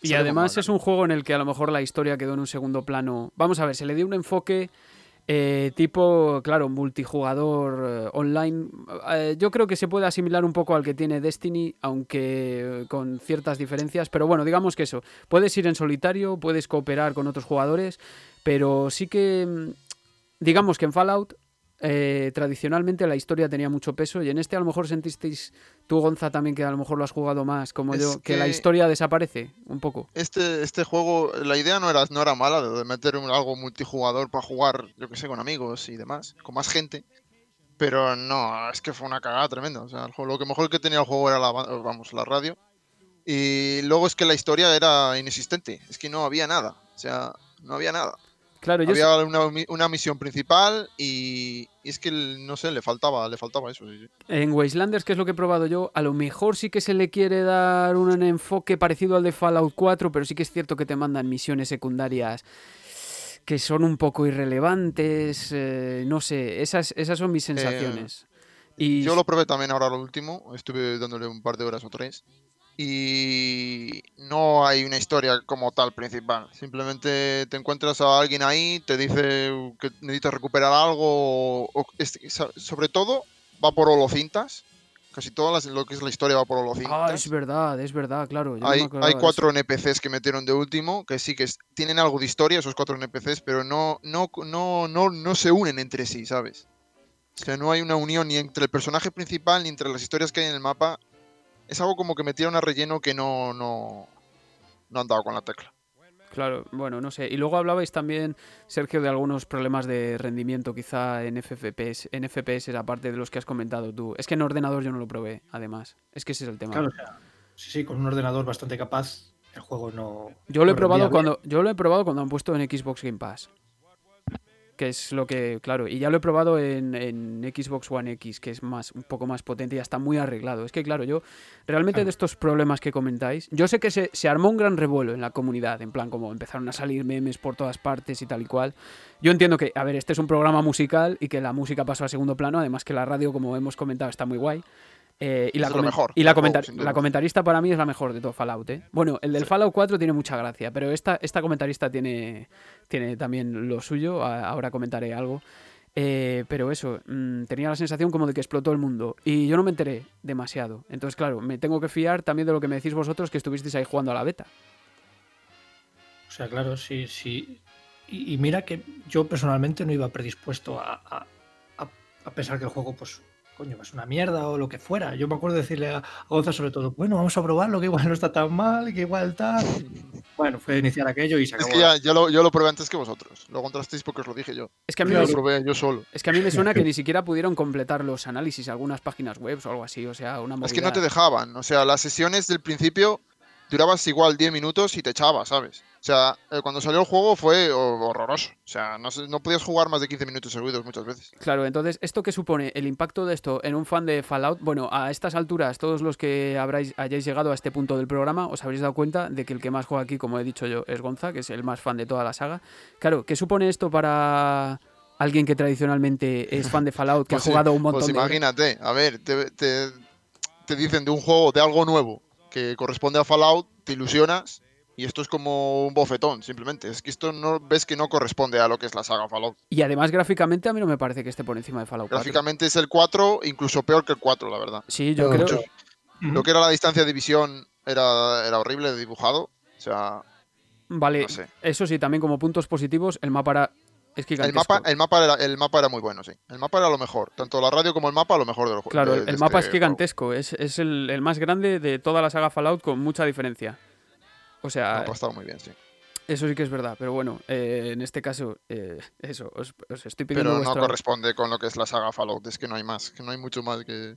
Y además es un juego en el que a lo mejor la historia quedó en un segundo plano. Vamos a ver, se le dio un enfoque eh, tipo, claro, multijugador eh, online. Eh, yo creo que se puede asimilar un poco al que tiene Destiny, aunque eh, con ciertas diferencias. Pero bueno, digamos que eso. Puedes ir en solitario, puedes cooperar con otros jugadores, pero sí que, mm, digamos que en Fallout. Eh, tradicionalmente la historia tenía mucho peso y en este a lo mejor sentisteis tú Gonza también que a lo mejor lo has jugado más como Es yo que la historia desaparece un poco Este, este juego, la idea no era, no era mala de meter un- algo multijugador para jugar, yo que sé, con amigos y demás, con más gente. Pero no, es que fue una cagada tremenda. O sea, el juego- lo que mejor que tenía el juego era la, vamos, la radio. Y luego es que la historia era inexistente. Es que no había nada. O sea, no había nada. Claro yo Había una, mi- una misión principal y, y es que, no sé, le faltaba, le faltaba eso. sí, sí. En Wastelanders, que es lo que he probado yo, a lo mejor sí que se le quiere dar un enfoque parecido al de Fallout 4, pero sí que es cierto que te mandan misiones secundarias que son un poco irrelevantes, eh, no sé, esas, esas son mis sensaciones. y Yo lo probé también ahora lo último, estuve dándole un par de horas o tres. Y no hay una historia como tal principal. Simplemente te encuentras a alguien ahí, te dice que necesitas recuperar algo. o- o sobre todo, va por holocintas. Casi todo lo que es la historia va por Ah, holocintas. es verdad, es verdad, claro. yo Hay, hay cuatro. NPCs que metieron de último, que sí que es- tienen algo de historia, esos cuatro NPCs, pero no, no, no, no, no se unen entre sí, ¿sabes? O sea, no hay una unión ni entre el personaje principal ni entre las historias que hay en el mapa. Es algo como que metieron a relleno que no, no, no han dado con la tecla. Claro, bueno, no sé. Y luego hablabais también, Sergio, de algunos problemas de rendimiento quizá en FPS, en FPS aparte de los que has comentado tú. Es que en ordenador yo no lo probé, además. Es que ese es el tema. Claro, o sea, sí, sí, con un ordenador bastante capaz, el juego no. Yo lo he probado cuando yo lo he probado cuando han puesto en Xbox Game Pass. Que es lo que, claro, y ya lo he probado en, en Xbox One X, que es más un poco más potente y ya está muy arreglado. Es que, claro, yo realmente Claro. de estos problemas que comentáis, yo sé que se, se armó un gran revuelo en la comunidad, en plan como empezaron a salir memes por todas partes y tal y cual. Yo entiendo que, a ver, este es un programa musical y que la música pasó a segundo plano, además que la radio, como hemos comentado, está muy guay. Eh, y la, Es lo mejor y la, juego, la comentarista para mí es la mejor de todo Fallout. ¿eh? Bueno, el del Fallout 4 tiene mucha gracia, pero esta, esta comentarista tiene, tiene también lo suyo. a- Ahora comentaré algo. Eh, pero eso, mm, tenía la sensación como de que explotó el mundo. Y yo no me enteré demasiado. Entonces, claro, me tengo que fiar también de lo que me decís vosotros que estuvisteis ahí jugando a la beta. O sea, claro, sí, sí. Y, y mira que yo personalmente no iba predispuesto a, a- a- a pensar que el juego, pues, coño, es una mierda o lo que fuera. Yo me acuerdo de decirle a, a Gonza sobre todo, bueno, vamos a probarlo, que igual no está tan mal, que igual tal. Bueno, fue iniciar aquello y se Es acabó. que ya, ya lo, yo lo probé antes que vosotros. Lo contrastéis porque os lo dije yo. Es que a mí Yo me, lo probé yo solo. es que a mí me suena que ni siquiera pudieron completar los análisis algunas páginas web o algo así. O sea, una Es que no te movida- dejaban. O sea, las sesiones del principio durabas igual 10 minutos y te echabas, ¿sabes? O sea, eh, cuando salió el juego fue ho- horroroso. O sea, no, no podías jugar más de 15 minutos seguidos muchas veces. Claro, entonces, ¿esto qué supone? El impacto de esto en un fan de Fallout. Bueno, a estas alturas, todos los que habráis, hayáis llegado a este punto del programa, os habréis dado cuenta de que el que más juega aquí, como he dicho yo, es Gonza, que es el más fan de toda la saga. Claro, ¿qué supone esto para alguien que tradicionalmente es fan de Fallout, que Pues ha sí, jugado un montón Pues de imagínate, a ver, te, te- te dicen de un juego, de algo nuevo, que corresponde a Fallout, te ilusionas, y esto es como un bofetón, simplemente. Es que esto no ves que no corresponde a lo que es la saga Fallout. Y además, gráficamente, a mí no me parece que esté por encima de Fallout 4. Gráficamente es el 4, incluso peor que el 4, la verdad. Sí, yo creo. Lo que era la distancia de visión era, era horrible de dibujado. O sea, Vale, no sé. eso sí, también como puntos positivos, el mapa era. Es El mapa, el, mapa era, el mapa era muy bueno, sí. El mapa era lo mejor. Tanto la radio como el mapa, lo mejor del juego. Claro, de- el, de el mapa este es gigantesco, es, es el, el más grande de toda la saga Fallout con mucha diferencia. O sea, El mapa estaba muy bien, sí. eso sí que es verdad, pero bueno, eh, en este caso, eh, eso, os, os estoy pidiendo Pero no vuestra- corresponde con lo que es la saga Fallout. Es que no hay más, que no hay mucho más que.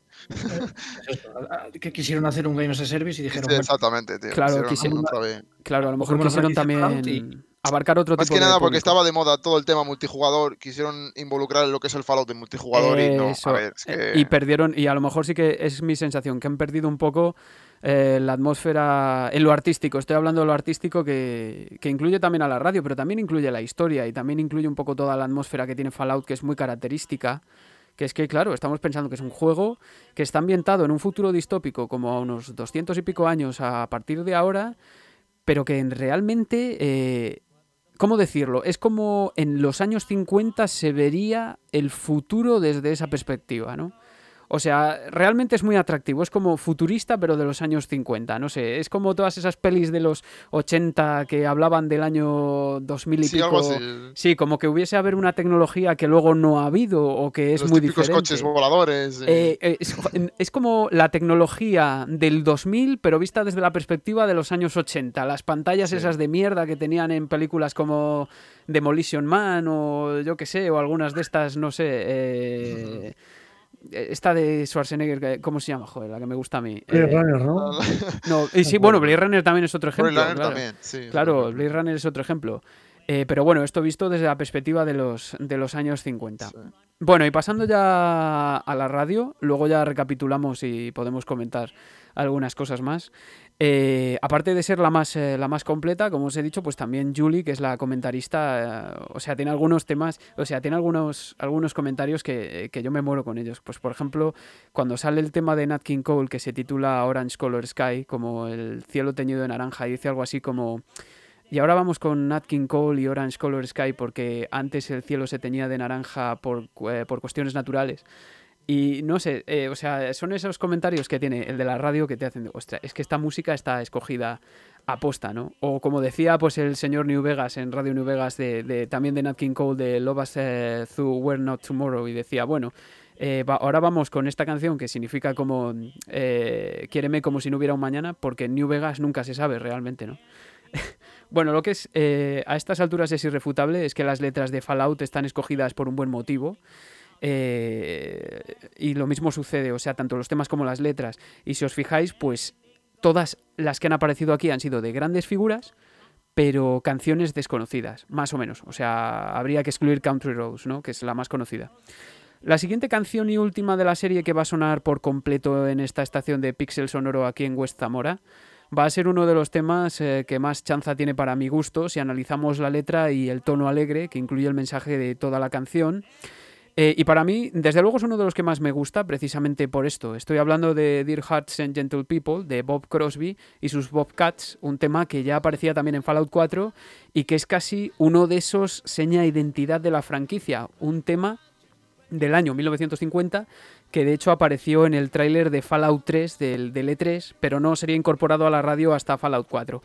A- a- que quisieron hacer un Game as a Service y dijeron, Sí, bueno, exactamente, tío. Claro, quisieron- otra vez. Claro, a lo mejor Cogemos la quisieron franquicia también abarcar otro Más tipo que de nada porque estaba de moda todo el tema multijugador, quisieron involucrar lo que es el Fallout de multijugador y no, Eso, a ver, es eh, que... Y perdieron, y a lo mejor sí que es mi sensación, que han perdido un poco eh, la atmósfera en lo artístico. Estoy hablando de lo artístico que, que incluye también a la radio, pero también incluye la historia y también incluye un poco toda la atmósfera que tiene Fallout, que es muy característica. Que es que, claro, estamos pensando que es un juego que está ambientado en un futuro distópico, como a unos 200 y pico años a partir de ahora, pero que en- realmente, eh, ¿cómo decirlo? Es como en los años 50 se vería el futuro desde esa perspectiva, ¿no? O sea, realmente es muy atractivo, es como futurista, pero de los años 50, no sé, es como todas esas pelis de los 80 que hablaban del año 2000 y Sí, pico. algo así. Sí, como que hubiese haber una tecnología que luego no ha habido o que es Los muy típicos diferente. coches voladores. y- Eh, eh, es, es como la tecnología del 2000, pero vista desde la perspectiva de los años 80. Las pantallas Sí. esas de mierda que tenían en películas como Demolition Man o yo que sé, o algunas de estas, no sé. eh, esta de Schwarzenegger, que- ¿cómo se llama? Joder, la que me gusta a mí. Blade Eh, Runner, ¿no? no, y sí, bueno, Blade Runner también es otro ejemplo. Blade Runner claro. también, sí. es Claro. Blade Runner es otro ejemplo. Eh, pero bueno, esto visto desde la perspectiva de los, de los años 50. Sí. Bueno, y pasando ya a la radio, luego ya recapitulamos y podemos comentar algunas cosas más. Eh, aparte de ser la más, eh, la más completa, como os he dicho, pues también Julie, que es la comentarista, eh, o sea, tiene algunos temas, o sea, tiene algunos, algunos comentarios que, que yo me muero con ellos. Pues por ejemplo, cuando sale el tema de Nat King Cole, que se titula Orange Color Sky, como el cielo teñido de naranja, y dice algo así como... Y ahora vamos con Nat King Cole y Orange Color Sky porque antes el cielo se teñía de naranja por, por cuestiones naturales. Y no sé, eh, o sea, son esos comentarios que tiene el de la radio que te hacen, de, ostras, es que esta música está escogida a posta, ¿no? O como decía pues el señor New Vegas en Radio New Vegas, de, de- también de Nat King Cole, de Love Us eh, Through We're Not Tomorrow, y decía, bueno, eh, va- ahora vamos con esta canción que significa como eh, Quiéreme como si no hubiera un mañana, porque New Vegas nunca se sabe realmente, ¿no? Bueno, lo que es eh, a estas alturas es irrefutable es que las letras de Fallout están escogidas por un buen motivo. Eh, y lo mismo sucede, o sea, tanto los temas como las letras. Y si os fijáis, pues todas las que han aparecido aquí han sido de grandes figuras, pero canciones desconocidas, más o menos. O sea, habría que excluir Country Roads, ¿no? Que es la más conocida. La siguiente canción y última de la serie que va a sonar por completo en esta estación de Pixel Sonoro aquí en West Zamora va a ser uno de los temas eh, que más chanza tiene para mi gusto si analizamos la letra y el tono alegre que incluye el mensaje de toda la canción. Eh, y para mí, desde luego, es uno de los que más me gusta, precisamente por esto. Estoy hablando de Dear Hearts and Gentle People, de Bob Crosby y sus Bobcats, un tema que ya aparecía también en Fallout 4 y que es casi uno de esos seña identidad de la franquicia. Un tema del año 1950 que de hecho apareció en el tráiler de Fallout 3 del, del E3, pero no sería incorporado a la radio hasta Fallout 4.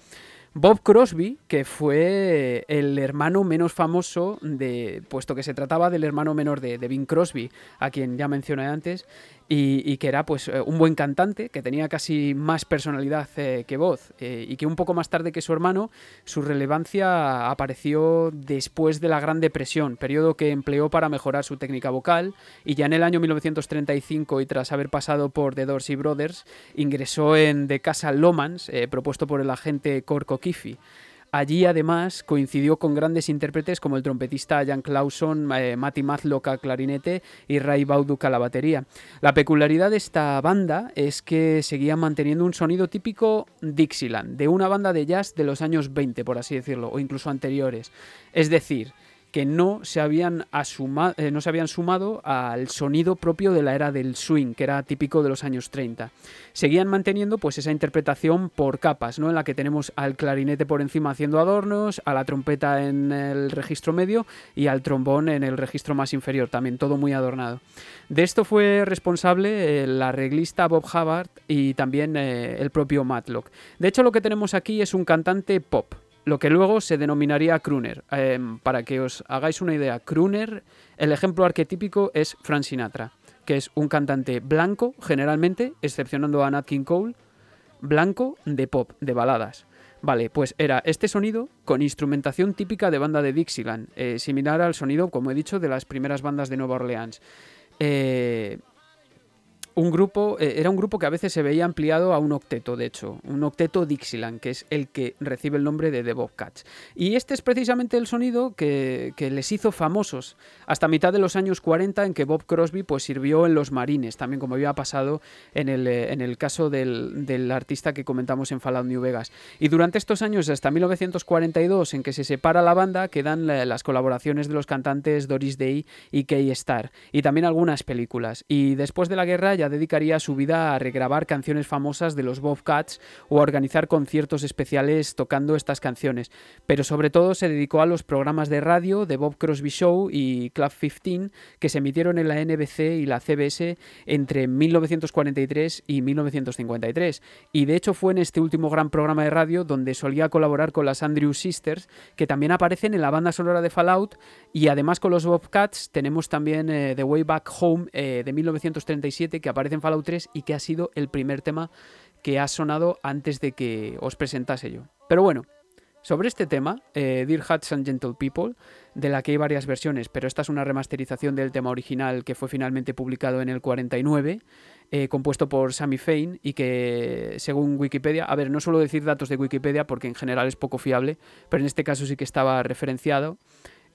Bob Crosby, que fue el hermano menos famoso de, puesto que se trataba del hermano menor de, de Bing Crosby, a quien ya mencioné antes, y, que era pues eh, un buen cantante, que tenía casi más personalidad eh, que voz, eh, y que un poco más tarde que su hermano, su relevancia apareció después de la Gran Depresión, periodo que empleó para mejorar su técnica vocal, y ya en el año 1935, y tras haber pasado por The Dorsey Brothers, ingresó en The Casa Lomans, propuesto por el agente Corco Kiffy. Allí además coincidió con grandes intérpretes como el trompetista Jan Clauson, eh, Matty Matlock al clarinete y Ray Bauduc a la batería. La peculiaridad de esta banda es que seguían manteniendo un sonido típico Dixieland, de una banda de jazz de los años 20, por así decirlo, o incluso anteriores. Es decir, que no se habían eh, no se habían sumado al sonido propio de la era del swing, que era típico de los años 30. Seguían manteniendo pues esa interpretación por capas, ¿no? En la que tenemos al clarinete por encima haciendo adornos, a la trompeta en el registro medio y al trombón en el registro más inferior, también todo muy adornado. De esto fue responsable el arreglista Bob Hubbard y también eh, el propio Matlock. De hecho, lo que tenemos aquí es un cantante pop, lo que luego se denominaría crooner. Eh, para que os hagáis una idea, crooner, el ejemplo arquetípico es Frank Sinatra, que es un cantante blanco, generalmente, excepcionando a Nat King Cole, blanco de pop, de baladas. Vale, pues era este sonido con instrumentación típica de banda de Dixieland, eh, similar al sonido, como he dicho, de las primeras bandas de Nueva Orleans. Eh, un grupo, eh, era un grupo que a veces se veía ampliado a un octeto, de hecho, un octeto Dixieland, que es el que recibe el nombre de The Bobcats. Y este es precisamente el sonido que, les hizo famosos hasta mitad de los años 40, en que Bob Crosby pues, sirvió en los Marines, también como había pasado en el, eh, en el caso del, del artista que comentamos en Fallout New Vegas. Y durante estos años, hasta 1942, en que se separa la banda, quedan la- las colaboraciones de los cantantes Doris Day y Kay Starr, y también algunas películas. Y después de la guerra ya dedicaría su vida a regrabar canciones famosas de los Bobcats o a organizar conciertos especiales tocando estas canciones. Pero sobre todo se dedicó a los programas de radio de Bob Crosby Show y Club 15 que se emitieron en la NBC y la CBS entre 1943 y 1953. Y de hecho fue en este último gran programa de radio donde solía colaborar con las Andrews Sisters, que también aparecen en la banda sonora de Fallout, y además con los Bobcats tenemos también eh, The Way Back Home eh, de 1937, que aparece en Fallout 3 y que ha sido el primer tema que ha sonado antes de que os presentase yo. Pero bueno, sobre este tema, eh, Dear Huts and Gentle People, de la que hay varias versiones, pero esta es una remasterización del tema original que fue finalmente publicado en el 49, eh, compuesto por Sammy Fain y que, según Wikipedia, a ver, no suelo decir datos de Wikipedia porque en general es poco fiable, pero en este caso sí que estaba referenciado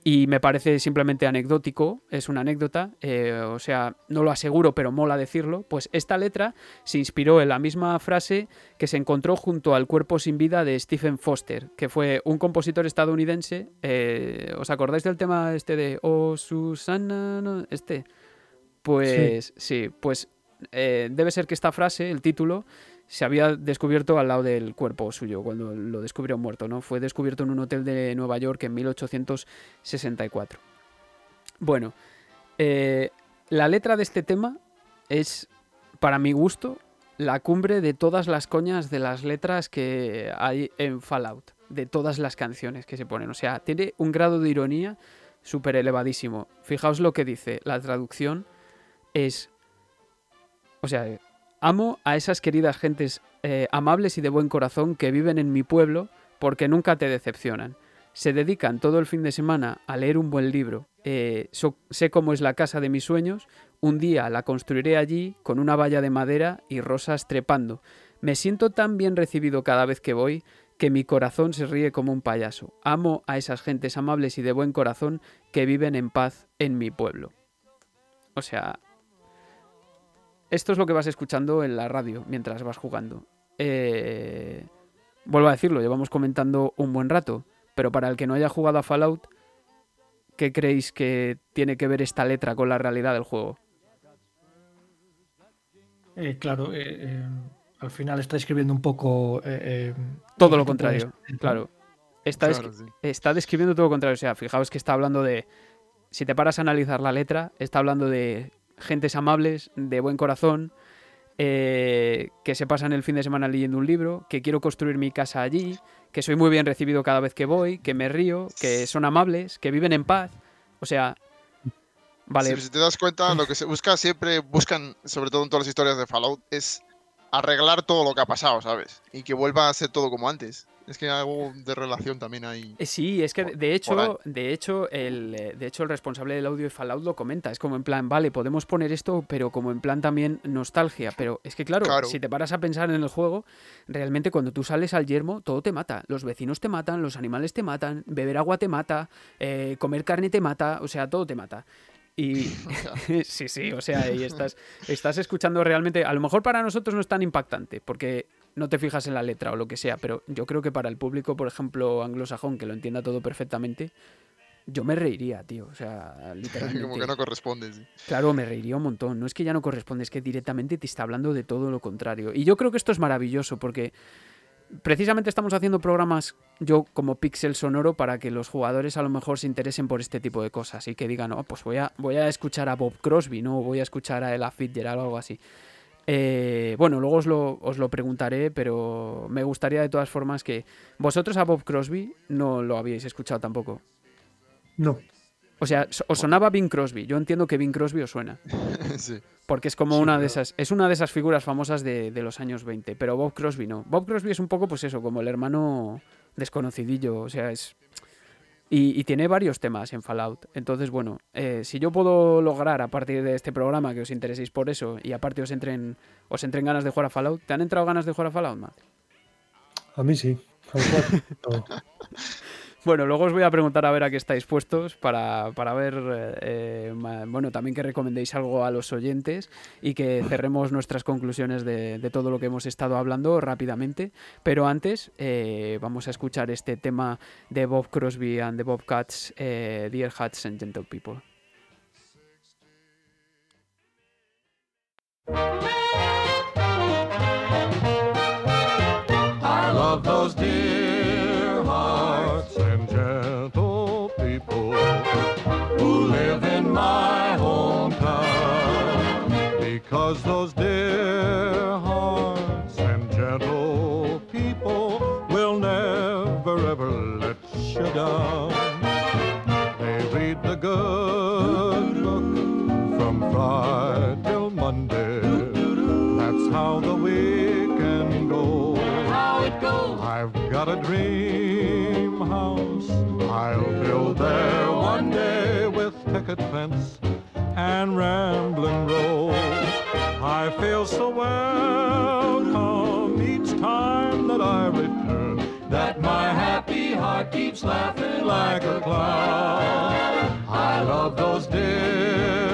y me parece simplemente anecdótico, es una anécdota, eh, o sea, no lo aseguro, pero mola decirlo, pues esta letra se inspiró en la misma frase que se encontró junto al cuerpo sin vida de Stephen Foster, que fue un compositor estadounidense. eh, ¿Os acordáis del tema este de Oh Susana? no? Este. Pues sí, pues eh, debe ser que esta frase, el título, se había descubierto al lado del cuerpo suyo cuando lo descubrieron muerto, ¿no? Fue descubierto en un hotel de Nueva York en 1864. Bueno, eh, la letra de este tema es, para mi gusto, la cumbre de todas las coñas de las letras que hay en Fallout, de todas las canciones que se ponen. O sea, tiene un grado de ironía súper elevadísimo. Fijaos lo que dice, la traducción es, o sea, amo a esas queridas gentes eh, amables y de buen corazón que viven en mi pueblo porque nunca te decepcionan. Se dedican todo el fin de semana a leer un buen libro. Eh, sé cómo es la casa de mis sueños. Un día la construiré allí con una valla de madera y rosas trepando. Me siento tan bien recibido cada vez que voy que mi corazón se ríe como un payaso. Amo a esas gentes amables y de buen corazón que viven en paz en mi pueblo. O sea, esto es lo que vas escuchando en la radio mientras vas jugando. Eh, vuelvo a decirlo, llevamos comentando un buen rato, pero para el que no haya jugado a Fallout, ¿qué creéis que tiene que ver esta letra con la realidad del juego? Eh, claro, eh, eh, al final está escribiendo un poco. eh, eh, Todo lo contrario, puedes- claro. Está, Claro, escri- sí. está describiendo todo lo contrario. O sea, fijaos que está hablando de. Si te paras a analizar la letra, está hablando de gentes amables, de buen corazón, eh, que se pasan el fin de semana leyendo un libro, que quiero construir mi casa allí, que soy muy bien recibido cada vez que voy, que me río, que son amables, que viven en paz. O sea, vale, Si, te das cuenta, lo que se busca siempre, buscan, sobre todo en todas las historias de Fallout, es arreglar todo lo que ha pasado, ¿sabes? Y que vuelva a ser todo como antes. Es que algo de relación también hay. Eh, Sí, es que por- de hecho, de hecho, el, eh, de hecho el responsable del audio de Fallout lo comenta. Es como en plan, vale, podemos poner esto, pero como en plan también nostalgia. Pero es que claro, Claro. si te paras a pensar en el juego, realmente cuando tú sales al yermo, todo te mata. Los vecinos te matan, los animales te matan, beber agua te mata, eh, comer carne te mata, o sea, todo te mata. Y sí, sí, o sea, y estás, estás escuchando realmente, a lo mejor para nosotros no es tan impactante, porque no te fijas en la letra o lo que sea, pero yo creo que para el público, por ejemplo, anglosajón, que lo entienda todo perfectamente, yo me reiría, tío, o sea, literalmente. como que no corresponde. sí. Claro, me reiría un montón. No es que ya no corresponde, es que directamente te está hablando de todo lo contrario. Y yo creo que esto es maravilloso porque precisamente estamos haciendo programas yo como pixel sonoro para que los jugadores a lo mejor se interesen por este tipo de cosas y que digan, oh, pues voy a, voy a escuchar a Bob Crosby, ¿no? O voy a escuchar a Ella Fitzgerald o algo así. Eh, bueno, luego os lo, os lo preguntaré, pero me gustaría de todas formas que vosotros a Bob Crosby no lo habíais escuchado tampoco. No. O sea, os sonaba Bing Crosby. Yo entiendo que Bing Crosby os suena. sí. Porque es como Sí, una de esas. Es una de esas figuras famosas de, de los años 20. Pero Bob Crosby no. Bob Crosby es un poco, pues eso, como el hermano desconocidillo. O sea, es. Y, y tiene varios temas en Fallout. Entonces, bueno, eh, si yo puedo lograr a partir de este programa que os intereséis por eso y aparte os entren, os entren ganas de jugar a Fallout, ¿te han entrado ganas de jugar a Fallout, Matt? A mí sí. todo. Bueno, luego os voy a preguntar a ver a qué estáis puestos para, para ver, eh, bueno, también que recomendéis algo a los oyentes y que cerremos nuestras conclusiones de, todo lo que hemos estado hablando rápidamente. Pero antes eh, vamos a escuchar este tema de Bob Crosby and the Bobcats, eh, Dear Hearts and Gentle People. Got a dream house. I'll build there one day with picket fence and rambling rose. I feel so welcome each time that I return. That my happy heart keeps laughing like a clown. I love those dear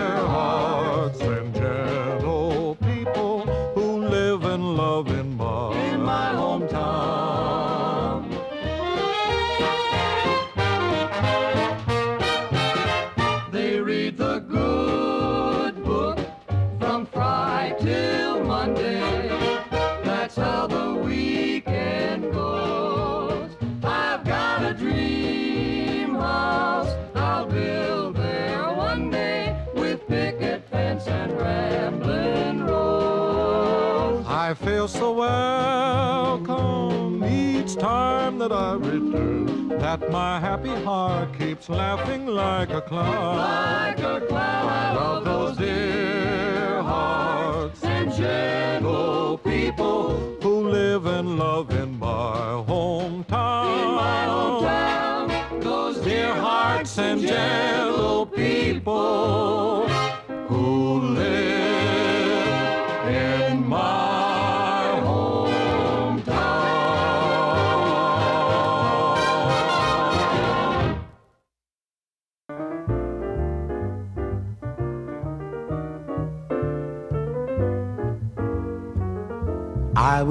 each time that I return. That my happy heart keeps laughing like a clown. Like a clown. I love those dear hearts and gentle people who live and love in my hometown. In my hometown. Those dear hearts and gentle people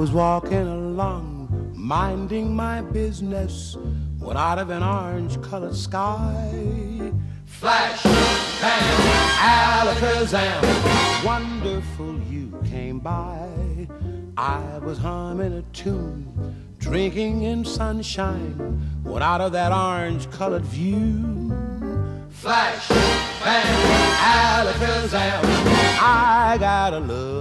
was walking along, minding my business, when out of an orange colored sky, flash, bang, alakazam, wonderful you came by. I was humming a tune, drinking in sunshine, when out of that orange colored view, flash, bang, alakazam, I gotta look at you.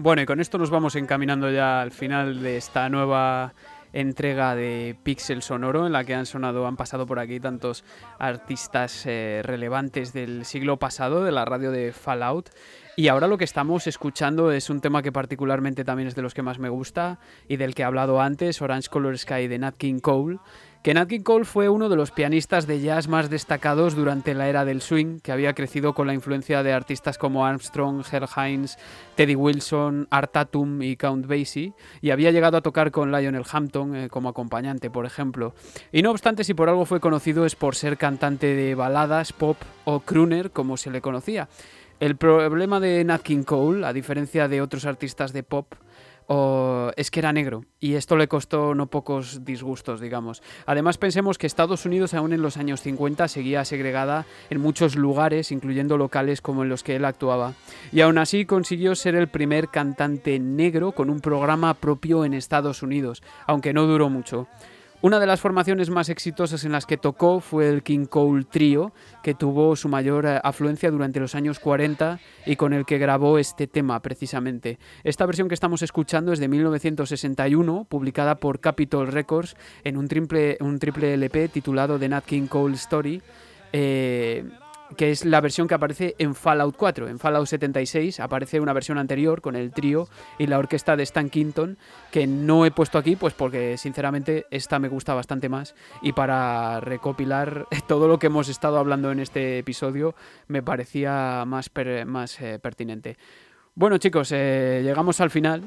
Bueno, y con esto nos vamos encaminando ya al final de esta nueva entrega de Pixel Sonoro en la que han sonado, han pasado por aquí tantos artistas eh, relevantes del siglo pasado de la radio de Fallout. Y ahora lo que estamos escuchando es un tema que particularmente también es de los que más me gusta y del que he hablado antes, Orange Color Sky de Nat King Cole. Que Nat King Cole fue uno de los pianistas de jazz más destacados durante la era del swing, que había crecido con la influencia de artistas como Armstrong, Herb Hines, Teddy Wilson, Art Tatum y Count Basie, y había llegado a tocar con Lionel Hampton eh, como acompañante, por ejemplo. Y no obstante, si por algo fue conocido es por ser cantante de baladas, pop o crooner, como se le conocía. El problema de Nat King Cole, a diferencia de otros artistas de pop, o- es que era negro y esto le costó no pocos disgustos, digamos. Además pensemos que Estados Unidos aún en los años 50 seguía segregada en muchos lugares, incluyendo locales como en los que él actuaba. Y aún así consiguió ser el primer cantante negro con un programa propio en Estados Unidos, aunque no duró mucho. Una de las formaciones más exitosas en las que tocó fue el King Cole Trio, que tuvo su mayor eh, afluencia durante los años 40 y con el que grabó este tema precisamente. Esta versión que estamos escuchando es de 1961, publicada por Capitol Records en un triple, LP titulado The Nat King Cole Story. Eh, que es la versión que aparece en Fallout 4. En Fallout 76 aparece una versión anterior con el trío y la orquesta de Stan Kinton, que no he puesto aquí, pues porque sinceramente esta me gusta bastante más. Y para recopilar todo lo que hemos estado hablando en este episodio, me parecía más, más eh, pertinente. Bueno, chicos, eh, llegamos al final.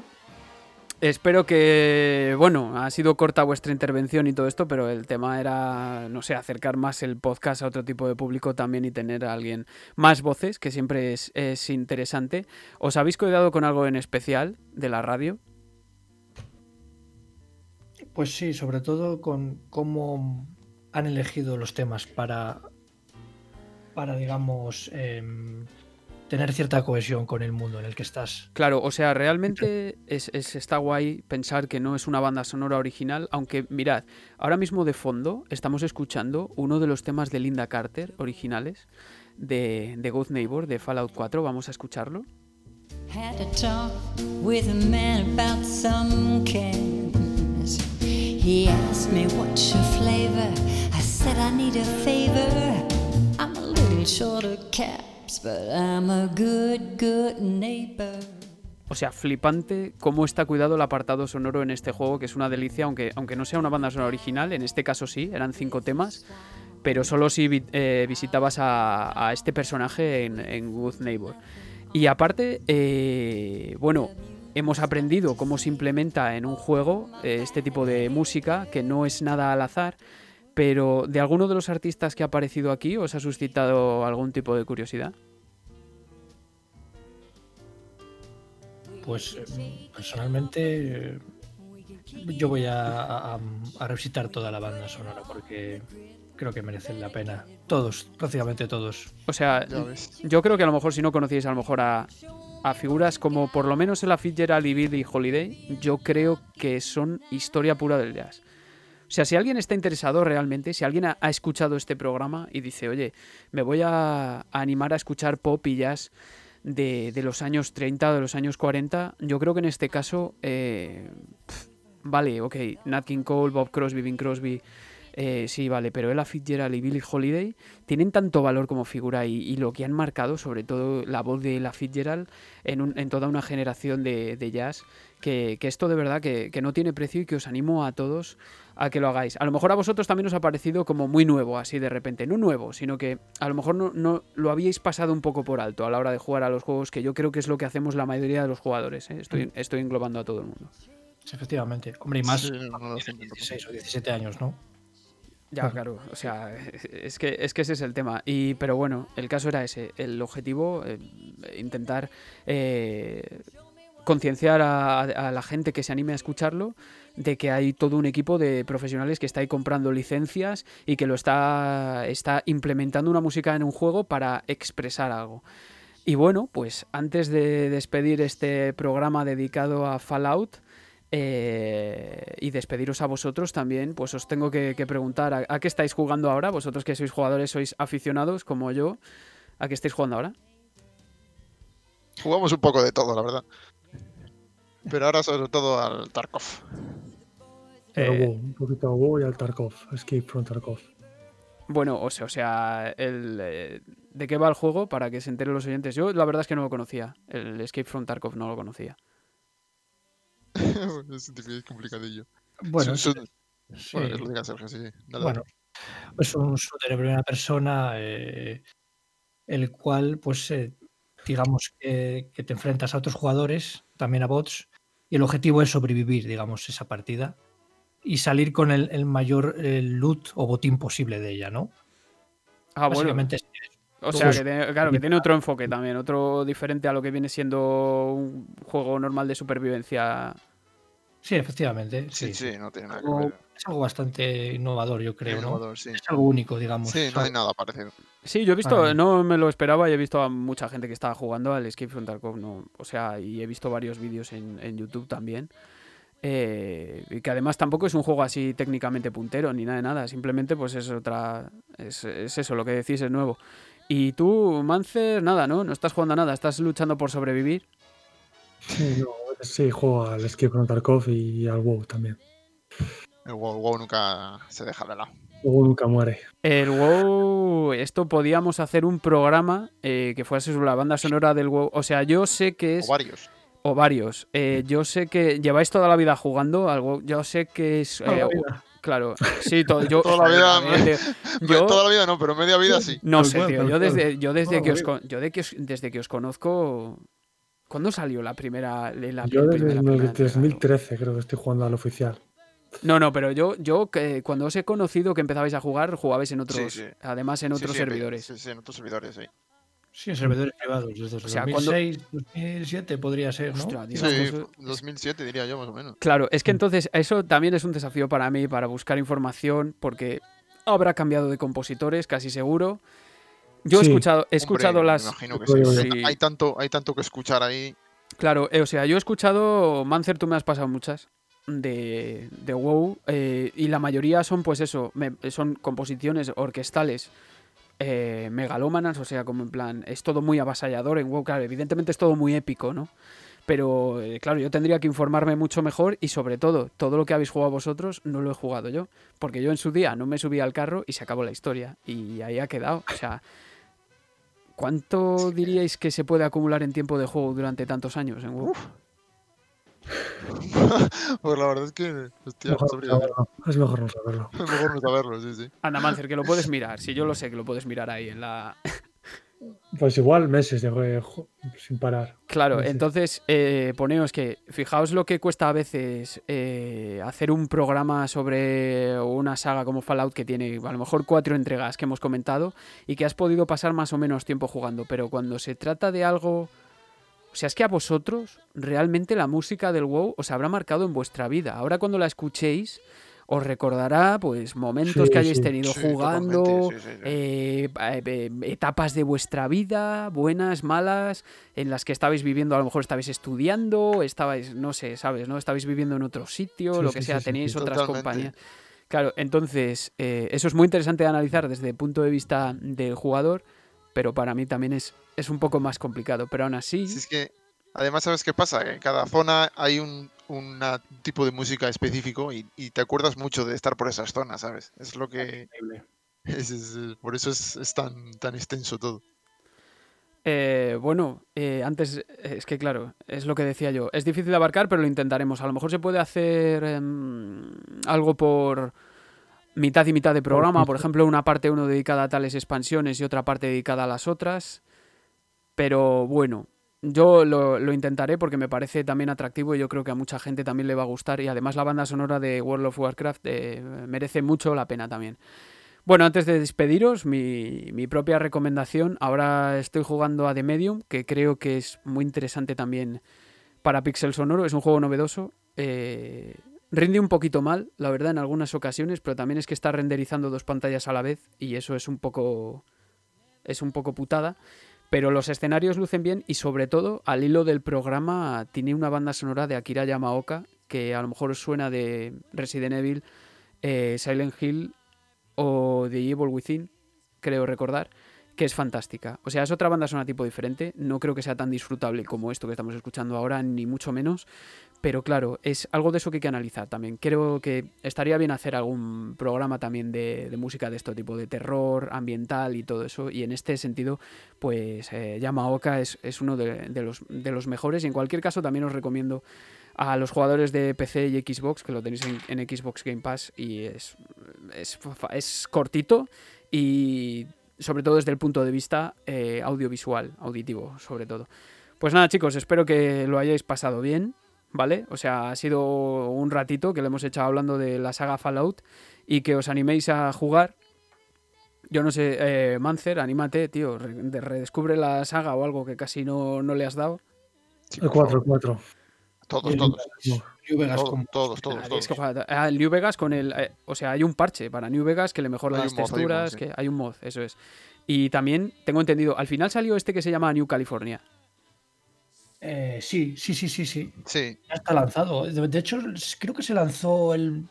Espero que, bueno, ha sido corta vuestra intervención y todo esto, pero el tema era, no sé, acercar más el podcast a otro tipo de público también y tener a alguien más voces, que siempre es, es interesante. ¿Os habéis cuidado con algo en especial de la radio? Pues sí, sobre todo con cómo han elegido los temas para, para digamos, em, tener cierta cohesión con el mundo en el que estás. Claro, o sea, realmente es, es- está guay pensar que no es una banda sonora original, aunque mirad, ahora mismo de fondo estamos escuchando uno de los temas de Linda Carter originales de, de Good Neighbor de Fallout 4, vamos a escucharlo. Had a talk with a man about some cans. He asked me what's your flavor. I said I need a favor. I'm a little short of O sea, flipante cómo está cuidado el apartado sonoro en este juego, que es una delicia, aunque, aunque no sea una banda sonora original, en este caso sí, eran cinco temas, pero solo si eh, visitabas a, este personaje en, en Good Neighbor. Y aparte, eh, bueno, hemos aprendido cómo se implementa en un juego eh, este tipo de música, que no es nada al azar, pero ¿de alguno de los artistas que ha aparecido aquí os ha suscitado algún tipo de curiosidad? Pues eh, personalmente eh, yo voy a, a- a revisitar toda la banda sonora porque creo que merecen la pena. Todos, prácticamente todos. O sea, yo creo que a lo mejor si no conocíais a lo mejor a, a figuras como por lo menos Ella Fitzgerald y Billie Holiday, yo creo que son historia pura del jazz. O sea, si alguien está interesado realmente, si alguien ha, ha escuchado este programa y dice, oye, me voy a, animar a escuchar pop y jazz de, de los años 30 o de los años 40, yo creo que en este caso, eh, vale, ok, Nat King Cole, Bob Crosby, Bing Crosby, eh, sí, vale, pero Ella Fitzgerald y Billie Holiday tienen tanto valor como figura y, lo que han marcado, sobre todo la voz de Ella Fitzgerald en, un- en toda una generación de jazz, que, que esto de verdad que, que no tiene precio y que os animo a todos a que lo hagáis. A lo mejor a vosotros también os ha parecido como muy nuevo, así de repente. No nuevo, sino que a lo mejor no, no lo habíais pasado un poco por alto a la hora de jugar a los juegos, que yo creo que es lo que hacemos la mayoría de los jugadores. ¿eh? Estoy, estoy englobando a todo el mundo. Sí, efectivamente. Hombre, y más Sí, no, no lo hacen tienes tampoco. 16 o 17 años, ¿no? Ya, claro, o sea, es que, es que ese es el tema. Y, pero bueno, el caso era ese, el objetivo, eh, intentar eh, concienciar a, la gente que se anime a escucharlo de que hay todo un equipo de profesionales que está ahí comprando licencias y que lo está, está implementando una música en un juego para expresar algo. Y bueno, pues antes de despedir este programa dedicado a Fallout, eh, y despediros a vosotros también, pues os tengo que, preguntar, ¿a, a qué estáis jugando ahora? Vosotros que sois jugadores, sois aficionados como yo, ¿a qué estáis jugando ahora? Jugamos un poco de todo, la verdad. Pero ahora sobre todo al Tarkov. Eh, un poquito a WoW y al Tarkov, Escape from Tarkov. Bueno, o sea, o sea el, eh, ¿de qué va el juego? Para que se enteren los oyentes. Yo la verdad es que no lo conocía. El Escape from Tarkov no lo conocía. es difícil, complicadillo. Bueno, Es un- sí. Bueno, que lo diga Sergio, sí. Dale, Bueno, es un shooter en primera persona, eh, el cual, pues, eh, digamos que, que te enfrentas a otros jugadores, también a bots, y el objetivo es sobrevivir, digamos, esa partida y salir con el, el mayor loot o botín posible de ella, ¿no? Ah, bueno. Básicamente es- O sea, Pues- que tiene, claro, que tiene otro enfoque también, otro diferente a lo que viene siendo un juego normal de supervivencia. Sí, efectivamente. Sí, Sí, sí, no tiene nada que ver. es algo bastante innovador, yo creo, ¿no? Sí. Es algo único, digamos. Sí, no hay nada parecido. Sí, yo he visto, Ah. no me lo esperaba y he visto a mucha gente que estaba jugando al Escape from Tarkov, no, o sea, y he visto varios vídeos en, en YouTube también. eh, y que además tampoco es un juego así técnicamente puntero ni nada de nada, simplemente pues es otra, es, es eso, lo que decís es nuevo. Y tú, Mancer, nada, ¿no? No estás jugando a nada, estás luchando por sobrevivir. Sí, no, sí, juego al Escape from Tarkov y al WoW también. El WoW, el WoW nunca se deja de lado. Luego nunca muere. El WoW, esto podíamos hacer un programa eh, que fuese sobre la banda sonora del WoW. O sea, yo sé que es... O varios. O varios. Eh, yo sé que lleváis toda la vida jugando al WoW. Yo sé que es... Toda la eh, vida. Claro, sí, todo, yo, Toda la vida, yo- Toda la vida no, pero media vida sí. no sé, tío. Yo desde, yo desde que os, yo de que os- desde que os conozco, ¿cuándo salió la primera? La Yo desde primera el pila de 2013 creo que estoy jugando al oficial. No, no, pero yo, yo que cuando os he conocido que empezabais a jugar, jugabais en otros, Sí, sí. además en otros sí, servidores. Sí, sí, en otros servidores, sí. Sí, en servidores privados. Desde O sea, cuando- 2006, 2007 podría ser, ¿no? Ostras, tío, Sí, es que eso- 2007 diría yo más o menos. Claro, es que entonces eso también es un desafío para mí, para buscar información, porque habrá cambiado de compositores, casi seguro. Yo he escuchado, he escuchado Hombre, me las. imagino que sí. Hay, tanto, hay tanto que escuchar ahí. Claro, eh, o sea, yo he escuchado, Mancer, tú me has pasado muchas de, de WoW, eh, y la mayoría son, pues eso, me- son composiciones orquestales eh, megalómanas, o sea, como en plan, es todo muy avasallador en WoW, claro, evidentemente es todo muy épico, ¿no? Pero, eh, claro, yo tendría que informarme mucho mejor y sobre todo, todo lo que habéis jugado vosotros no lo he jugado yo, porque yo en su día no me subí al carro y se acabó la historia, y ahí ha quedado, o sea... ¿Cuánto diríais que se puede acumular en tiempo de juego durante tantos años en WoW? pues la verdad es que. Hostia, Mejor no saberlo. Es mejor no saberlo. Es mejor no saberlo, sí, sí. Anda, Mancer, que lo puedes mirar. Si yo lo sé que lo puedes mirar ahí en la. Pues igual meses de sin parar. Claro, entonces eh, poneos que. Fijaos lo que cuesta a veces eh, hacer un programa sobre una saga como Fallout que tiene a lo mejor cuatro entregas que hemos comentado y que has podido pasar más o menos tiempo jugando. Pero cuando se trata de algo. O sea, es que a vosotros realmente la música del WoW os habrá marcado en vuestra vida. Ahora cuando la escuchéis. Os recordará pues momentos Sí, que hayáis sí. tenido Sí, jugando, totalmente, sí, sí, sí. eh, eh, eh, etapas de vuestra vida, buenas, malas, en las que estabais viviendo, a lo mejor estabais estudiando, estabais, no sé, ¿sabes? ¿No? Estabais viviendo en otro sitio, Sí, lo que sí, sea, sí, teníais sí. otras Totalmente. compañías. Claro, entonces, eh, eso es muy interesante de analizar desde el punto de vista del jugador, pero para mí también es, es un poco más complicado. Pero aún así, Si es que, además, ¿sabes qué pasa? Que en cada zona hay un una tipo de música específico y, y te acuerdas mucho de estar por esas zonas, ¿sabes? Es lo que. Es- es- es- por eso es, es tan, tan extenso todo. Eh, bueno, eh, antes, eh, es que claro, es lo que decía yo. Es difícil de abarcar, pero lo intentaremos. A lo mejor se puede hacer em, algo por mitad y mitad de programa. Por ejemplo, una parte uno dedicada a tales expansiones y otra parte dedicada a las otras. Pero bueno, yo lo, lo intentaré porque me parece también atractivo y yo creo que a mucha gente también le va a gustar. Y además la banda sonora de World of Warcraft eh, merece mucho la pena también. Bueno, antes de despediros, mi, mi propia recomendación. Ahora estoy jugando a The Medium, que creo que es muy interesante también para Pixel Sonoro. Es un juego novedoso. eh, rinde un poquito mal, la verdad, en algunas ocasiones, pero también es que está renderizando dos pantallas a la vez y eso es un poco. es un poco putada. Pero los escenarios lucen bien y sobre todo, al hilo del programa, tiene una banda sonora de Akira Yamaoka, que a lo mejor suena de Resident Evil, eh, Silent Hill o The Evil Within, creo recordar, que es fantástica. O sea, es otra banda sonora tipo diferente. No creo que sea tan disfrutable como esto que estamos escuchando ahora, ni mucho menos. Pero claro, es algo de eso que hay que analizar también. Creo que estaría bien hacer algún programa también de, música de este tipo, de terror, ambiental y todo eso. Y en este sentido, pues eh, Yamaoka es, uno de, los, mejores. Y en cualquier caso, también os recomiendo a los jugadores de PC y Xbox, que lo tenéis en, Xbox Game Pass, y es, es, es cortito y sobre todo desde el punto de vista eh, audiovisual, auditivo, sobre todo. Pues nada, chicos, espero que lo hayáis pasado bien, ¿vale? O sea, ha sido un ratito que le hemos echado hablando de la saga Fallout y que os animéis a jugar. Yo no sé, eh, Mancer, anímate, tío, re- de- redescubre la saga o algo que casi no, no le has dado. El por 4, favor. el 4. Todos, todos. New Vegas Todos, como- todos, todos, todos. es que juega- ah, el New Vegas con el. eh, o sea, hay un parche para New Vegas que le mejora Hay las un mod, hay un mod, texturas. sí. que hay un mod, eso es. Y también tengo entendido, al final salió este que se llama New California. Eh, sí, sí, sí, sí, sí. Sí, Ya está lanzado. De, de hecho, creo que se lanzó el.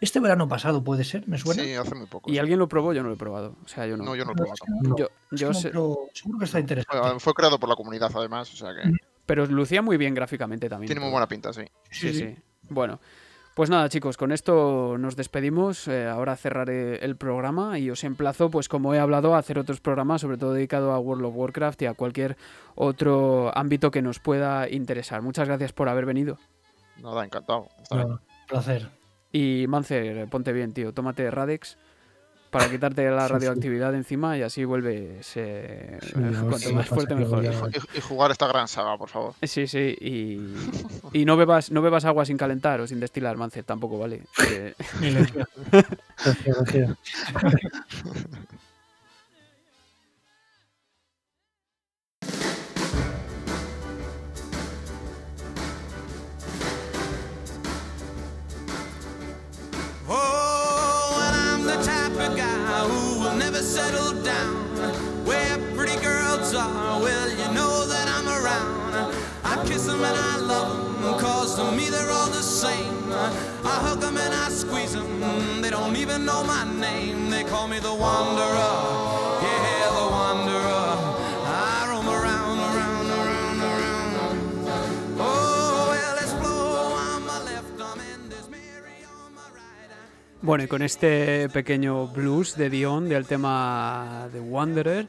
Este verano pasado, puede ser, ¿me suena? sí, hace muy poco. ¿Y sí. alguien lo probó? Yo no lo he probado. O sea, yo no. No, yo no lo he probado no, yo, yo sé- seguro que está interesante. Fue, fue creado por la comunidad, además, o sea que pero lucía muy bien gráficamente también. tiene muy buena pinta, sí. Sí, sí. Bueno, Pues nada, chicos, con esto nos despedimos. Eh, ahora cerraré el programa y os emplazo, pues como he hablado, a hacer otros programas, sobre todo dedicado a World of Warcraft y a cualquier otro ámbito que nos pueda interesar. Muchas gracias por haber venido. Nada, encantado. Bien. Nada, placer. Y Mancer, ponte bien, tío. Tómate Radex para quitarte la Sí, sí. radioactividad encima y así vuelves eh, Sí, cuanto más fuerte mejor. Y, y jugar esta gran saga, por favor. Sí, sí, y, y no bebas no bebas agua sin calentar o sin destilar, Mancer, tampoco, ¿vale? I hug them and I squeeze them, they don't even know my name. They call me the the. Bueno, y con este pequeño blues de Dion del tema de Wanderer,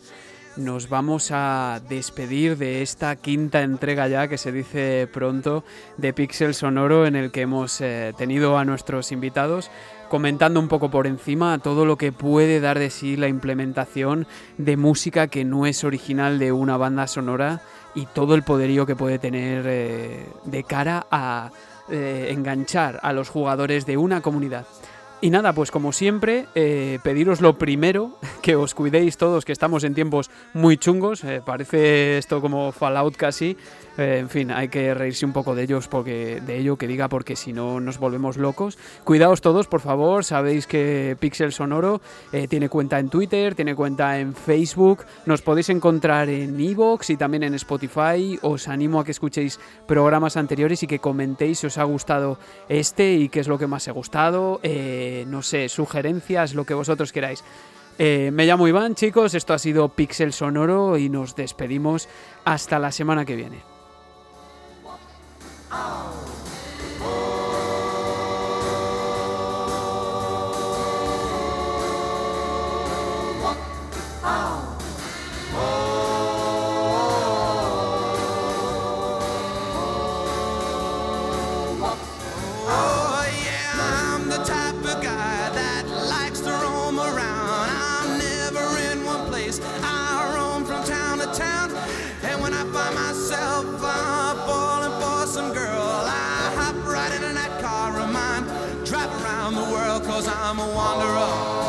nos vamos a despedir de esta quinta entrega ya que se dice pronto de Pixel Sonoro en el que hemos eh, tenido a nuestros invitados comentando un poco por encima todo lo que puede dar de sí la implementación de música que no es original de una banda sonora y todo el poderío que puede tener eh, de cara a eh, enganchar a los jugadores de una comunidad. Y nada, pues como siempre, eh, pediros lo primero, que os cuidéis todos, que estamos en tiempos muy chungos, eh, parece esto como Fallout casi, eh, en fin, hay que reírse un poco de ellos porque de ello que diga porque si no nos volvemos locos. Cuidaos todos, por favor, sabéis que Pixel Sonoro tiene cuenta en Twitter, tiene cuenta en Facebook, nos podéis encontrar en Evox y también en Spotify. Os animo a que escuchéis programas anteriores y que comentéis si os ha gustado este y qué es lo que más os ha gustado, no sé, sugerencias, lo que vosotros queráis. Eh, me llamo Iván, chicos, esto ha sido Pixel Sonoro y nos despedimos hasta la semana que viene. I'm a wanderer.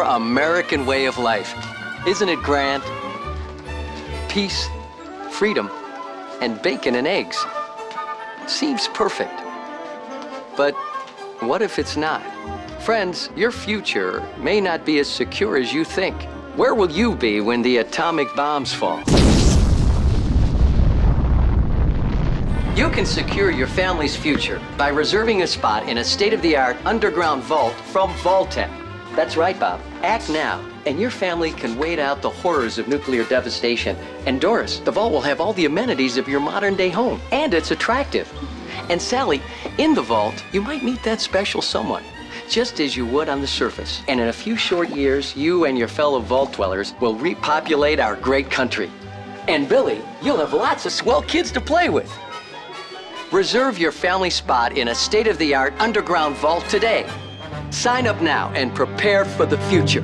Our American way of life. Isn't it grand? Peace, freedom, and bacon and eggs. Seems perfect. But what if it's not? Friends, your future may not be as secure as you think. Where will you be when the atomic bombs fall? You can secure your family's future by reserving a spot in a state of the art underground vault from Vaultec. That's right, Bob. Act now, and your family can wait out the horrors of nuclear devastation. And Doris, the vault will have all the amenities of your modern day home, and it's attractive. And Sally, in the vault, you might meet that special someone, just as you would on the surface. And in a few short years, you and your fellow vault dwellers will repopulate our great country. And Billy, you'll have lots of swell kids to play with. Reserve your family spot in a state of the art underground vault today. Sign up now and prepare for the future.